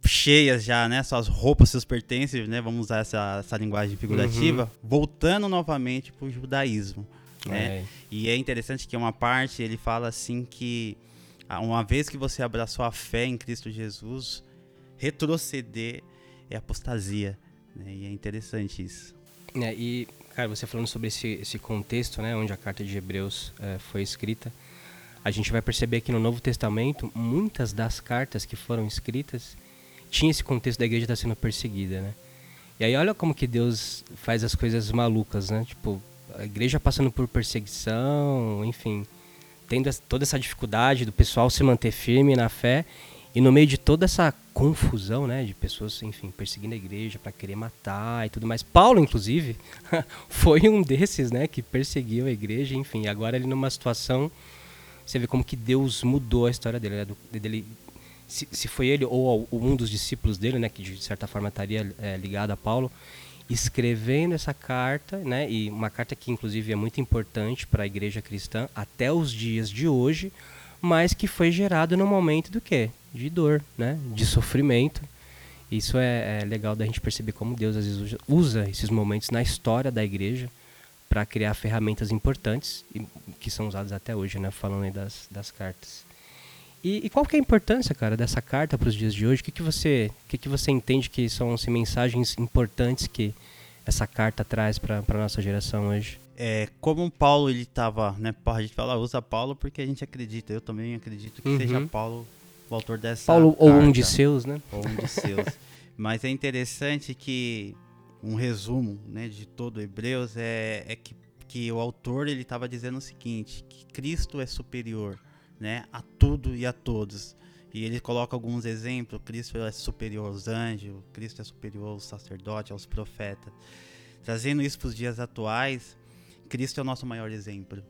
cheias já, né? Suas roupas, seus pertences, né? Vamos usar essa, essa linguagem figurativa, uhum. voltando novamente para o judaísmo. Né? É. E é interessante que uma parte ele fala assim que uma vez que você abraçou a fé em Cristo Jesus, retroceder é apostasia. Né? E é interessante isso. É, e, cara, você falando sobre esse, esse contexto, né, onde a carta de Hebreus é, foi escrita, a gente vai perceber que no Novo Testamento, muitas das cartas que foram escritas tinha esse contexto da igreja estar sendo perseguida, né? E aí olha como que Deus faz as coisas malucas, né? Tipo, a igreja passando por perseguição, enfim, tendo toda essa dificuldade do pessoal se manter firme na fé e no meio de toda essa confusão, né, de pessoas, enfim, perseguindo a igreja para querer matar e tudo mais. Paulo, inclusive, foi um desses, né, que perseguiu a igreja, enfim, agora ele numa situação, você vê como que Deus mudou a história dele, né, do, dele se, se, foi ele ou um dos discípulos dele, né, que de certa forma estaria é, ligado a Paulo, escrevendo essa carta, né, e uma carta que inclusive é muito importante para a igreja cristã até os dias de hoje, mas que foi gerado no momento do quê? de dor, né? de sofrimento. Isso é, é, legal da gente perceber como Deus às vezes usa esses momentos na história da igreja para criar ferramentas importantes que são usadas até hoje, né? Falando aí das, das cartas. E, e qual que é a importância, cara, dessa carta para os dias de hoje? O que, que você, o que, que você entende que são assim, mensagens importantes que essa carta traz para a nossa geração hoje? É, como Paulo ele estava, né? A gente fala usa Paulo porque a gente acredita. Eu também acredito que uhum. seja Paulo o autor dessa. Paulo carta, ou um de seus, né? Ou um de seus. Mas é interessante que um resumo né, de todo Hebreus é, é que, que o autor ele estava dizendo o seguinte: que Cristo é superior né, a tudo e a todos. E ele coloca alguns exemplos: Cristo é superior aos anjos, Cristo é superior aos sacerdotes, aos profetas. Trazendo isso para os dias atuais, Cristo é o nosso maior exemplo.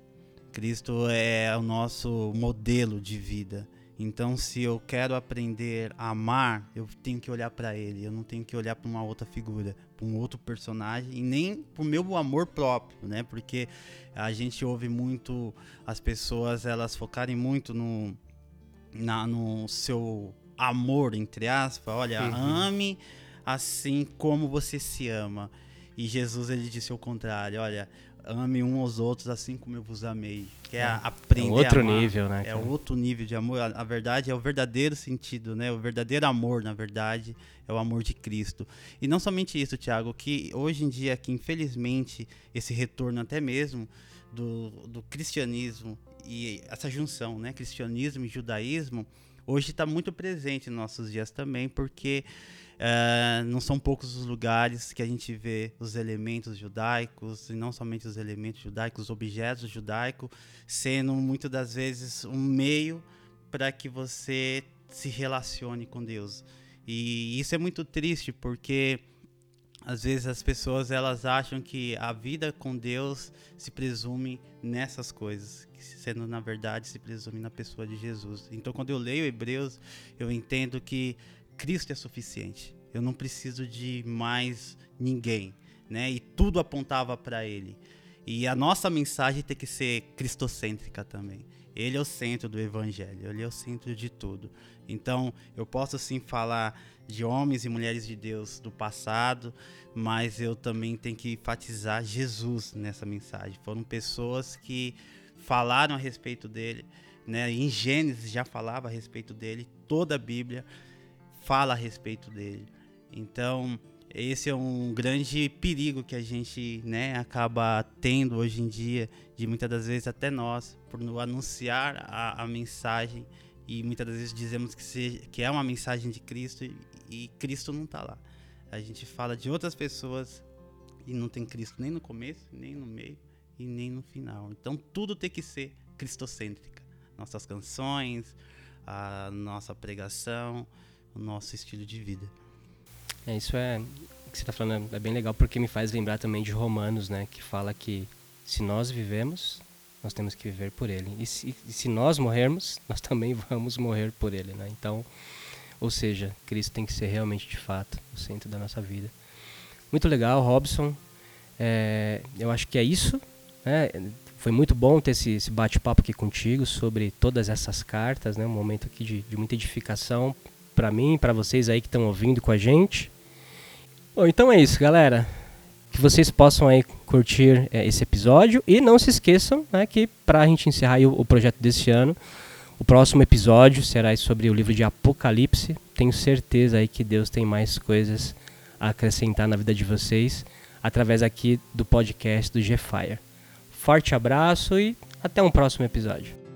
Cristo é o nosso modelo de vida. Então, se eu quero aprender a amar, eu tenho que olhar para ele. Eu não tenho que olhar para uma outra figura, para um outro personagem e nem para o meu amor próprio, né? Porque a gente ouve muito as pessoas elas focarem muito no na, no seu amor entre aspas. Olha, uhum. ame assim como você se ama. E Jesus ele disse o contrário. Olha, ame um aos outros assim como eu vos amei. Que é, é aprender. É outro nível, né? É outro nível de amor. A, a, verdade é o verdadeiro sentido, né? O verdadeiro amor, na verdade, é o amor de Cristo. E não somente isso, Tiago, que hoje em dia, que infelizmente, esse retorno até mesmo do, do cristianismo e essa junção, né? Cristianismo e judaísmo, hoje está muito presente nos nossos dias também, porque Uh, não são poucos os lugares que a gente vê os elementos judaicos, e não somente os elementos judaicos, os objetos judaicos, sendo muitas das vezes um meio para que você se relacione com Deus. E isso é muito triste porque às vezes as pessoas elas acham que a vida com Deus se presume nessas coisas, sendo na verdade se presume na pessoa de Jesus. Então quando eu leio Hebreus, eu entendo que Cristo é suficiente. Eu não preciso de mais ninguém, né? E tudo apontava para ele. E a nossa mensagem tem que ser cristocêntrica também. Ele é o centro do evangelho, ele é o centro de tudo. Então, eu posso sim falar de homens e mulheres de Deus do passado, mas eu também tenho que enfatizar Jesus nessa mensagem. Foram pessoas que falaram a respeito dele, né? Em Gênesis já falava a respeito dele, toda a Bíblia fala a respeito dele. Então, esse é um grande perigo que a gente né, acaba tendo hoje em dia, de muitas das vezes até nós, por anunciar a, a mensagem e muitas das vezes dizemos que, seja, que é uma mensagem de Cristo e, e Cristo não está lá. A gente fala de outras pessoas e não tem Cristo nem no começo, nem no meio e nem no final. Então tudo tem que ser cristocêntrica. Nossas canções, a nossa pregação, o nosso estilo de vida. É, isso é. Que você está falando é bem legal porque me faz lembrar também de Romanos, né? Que fala que se nós vivemos, nós temos que viver por Ele. E se, e se nós morrermos, nós também vamos morrer por Ele, né? Então, ou seja, Cristo tem que ser realmente de fato o centro da nossa vida. Muito legal, Robson. É, eu acho que é isso. Né? Foi muito bom ter esse, esse bate-papo aqui contigo sobre todas essas cartas, né? Um momento aqui de, de muita edificação para mim, para vocês aí que estão ouvindo com a gente. Bom, então é isso, galera. Que vocês possam aí curtir é, esse episódio e não se esqueçam né, que para a gente encerrar o, o, projeto desse ano, o próximo episódio será sobre o livro de Apocalipse. Tenho certeza aí que Deus tem mais coisas a acrescentar na vida de vocês através aqui do podcast do G-Fire. Forte abraço e até um próximo episódio.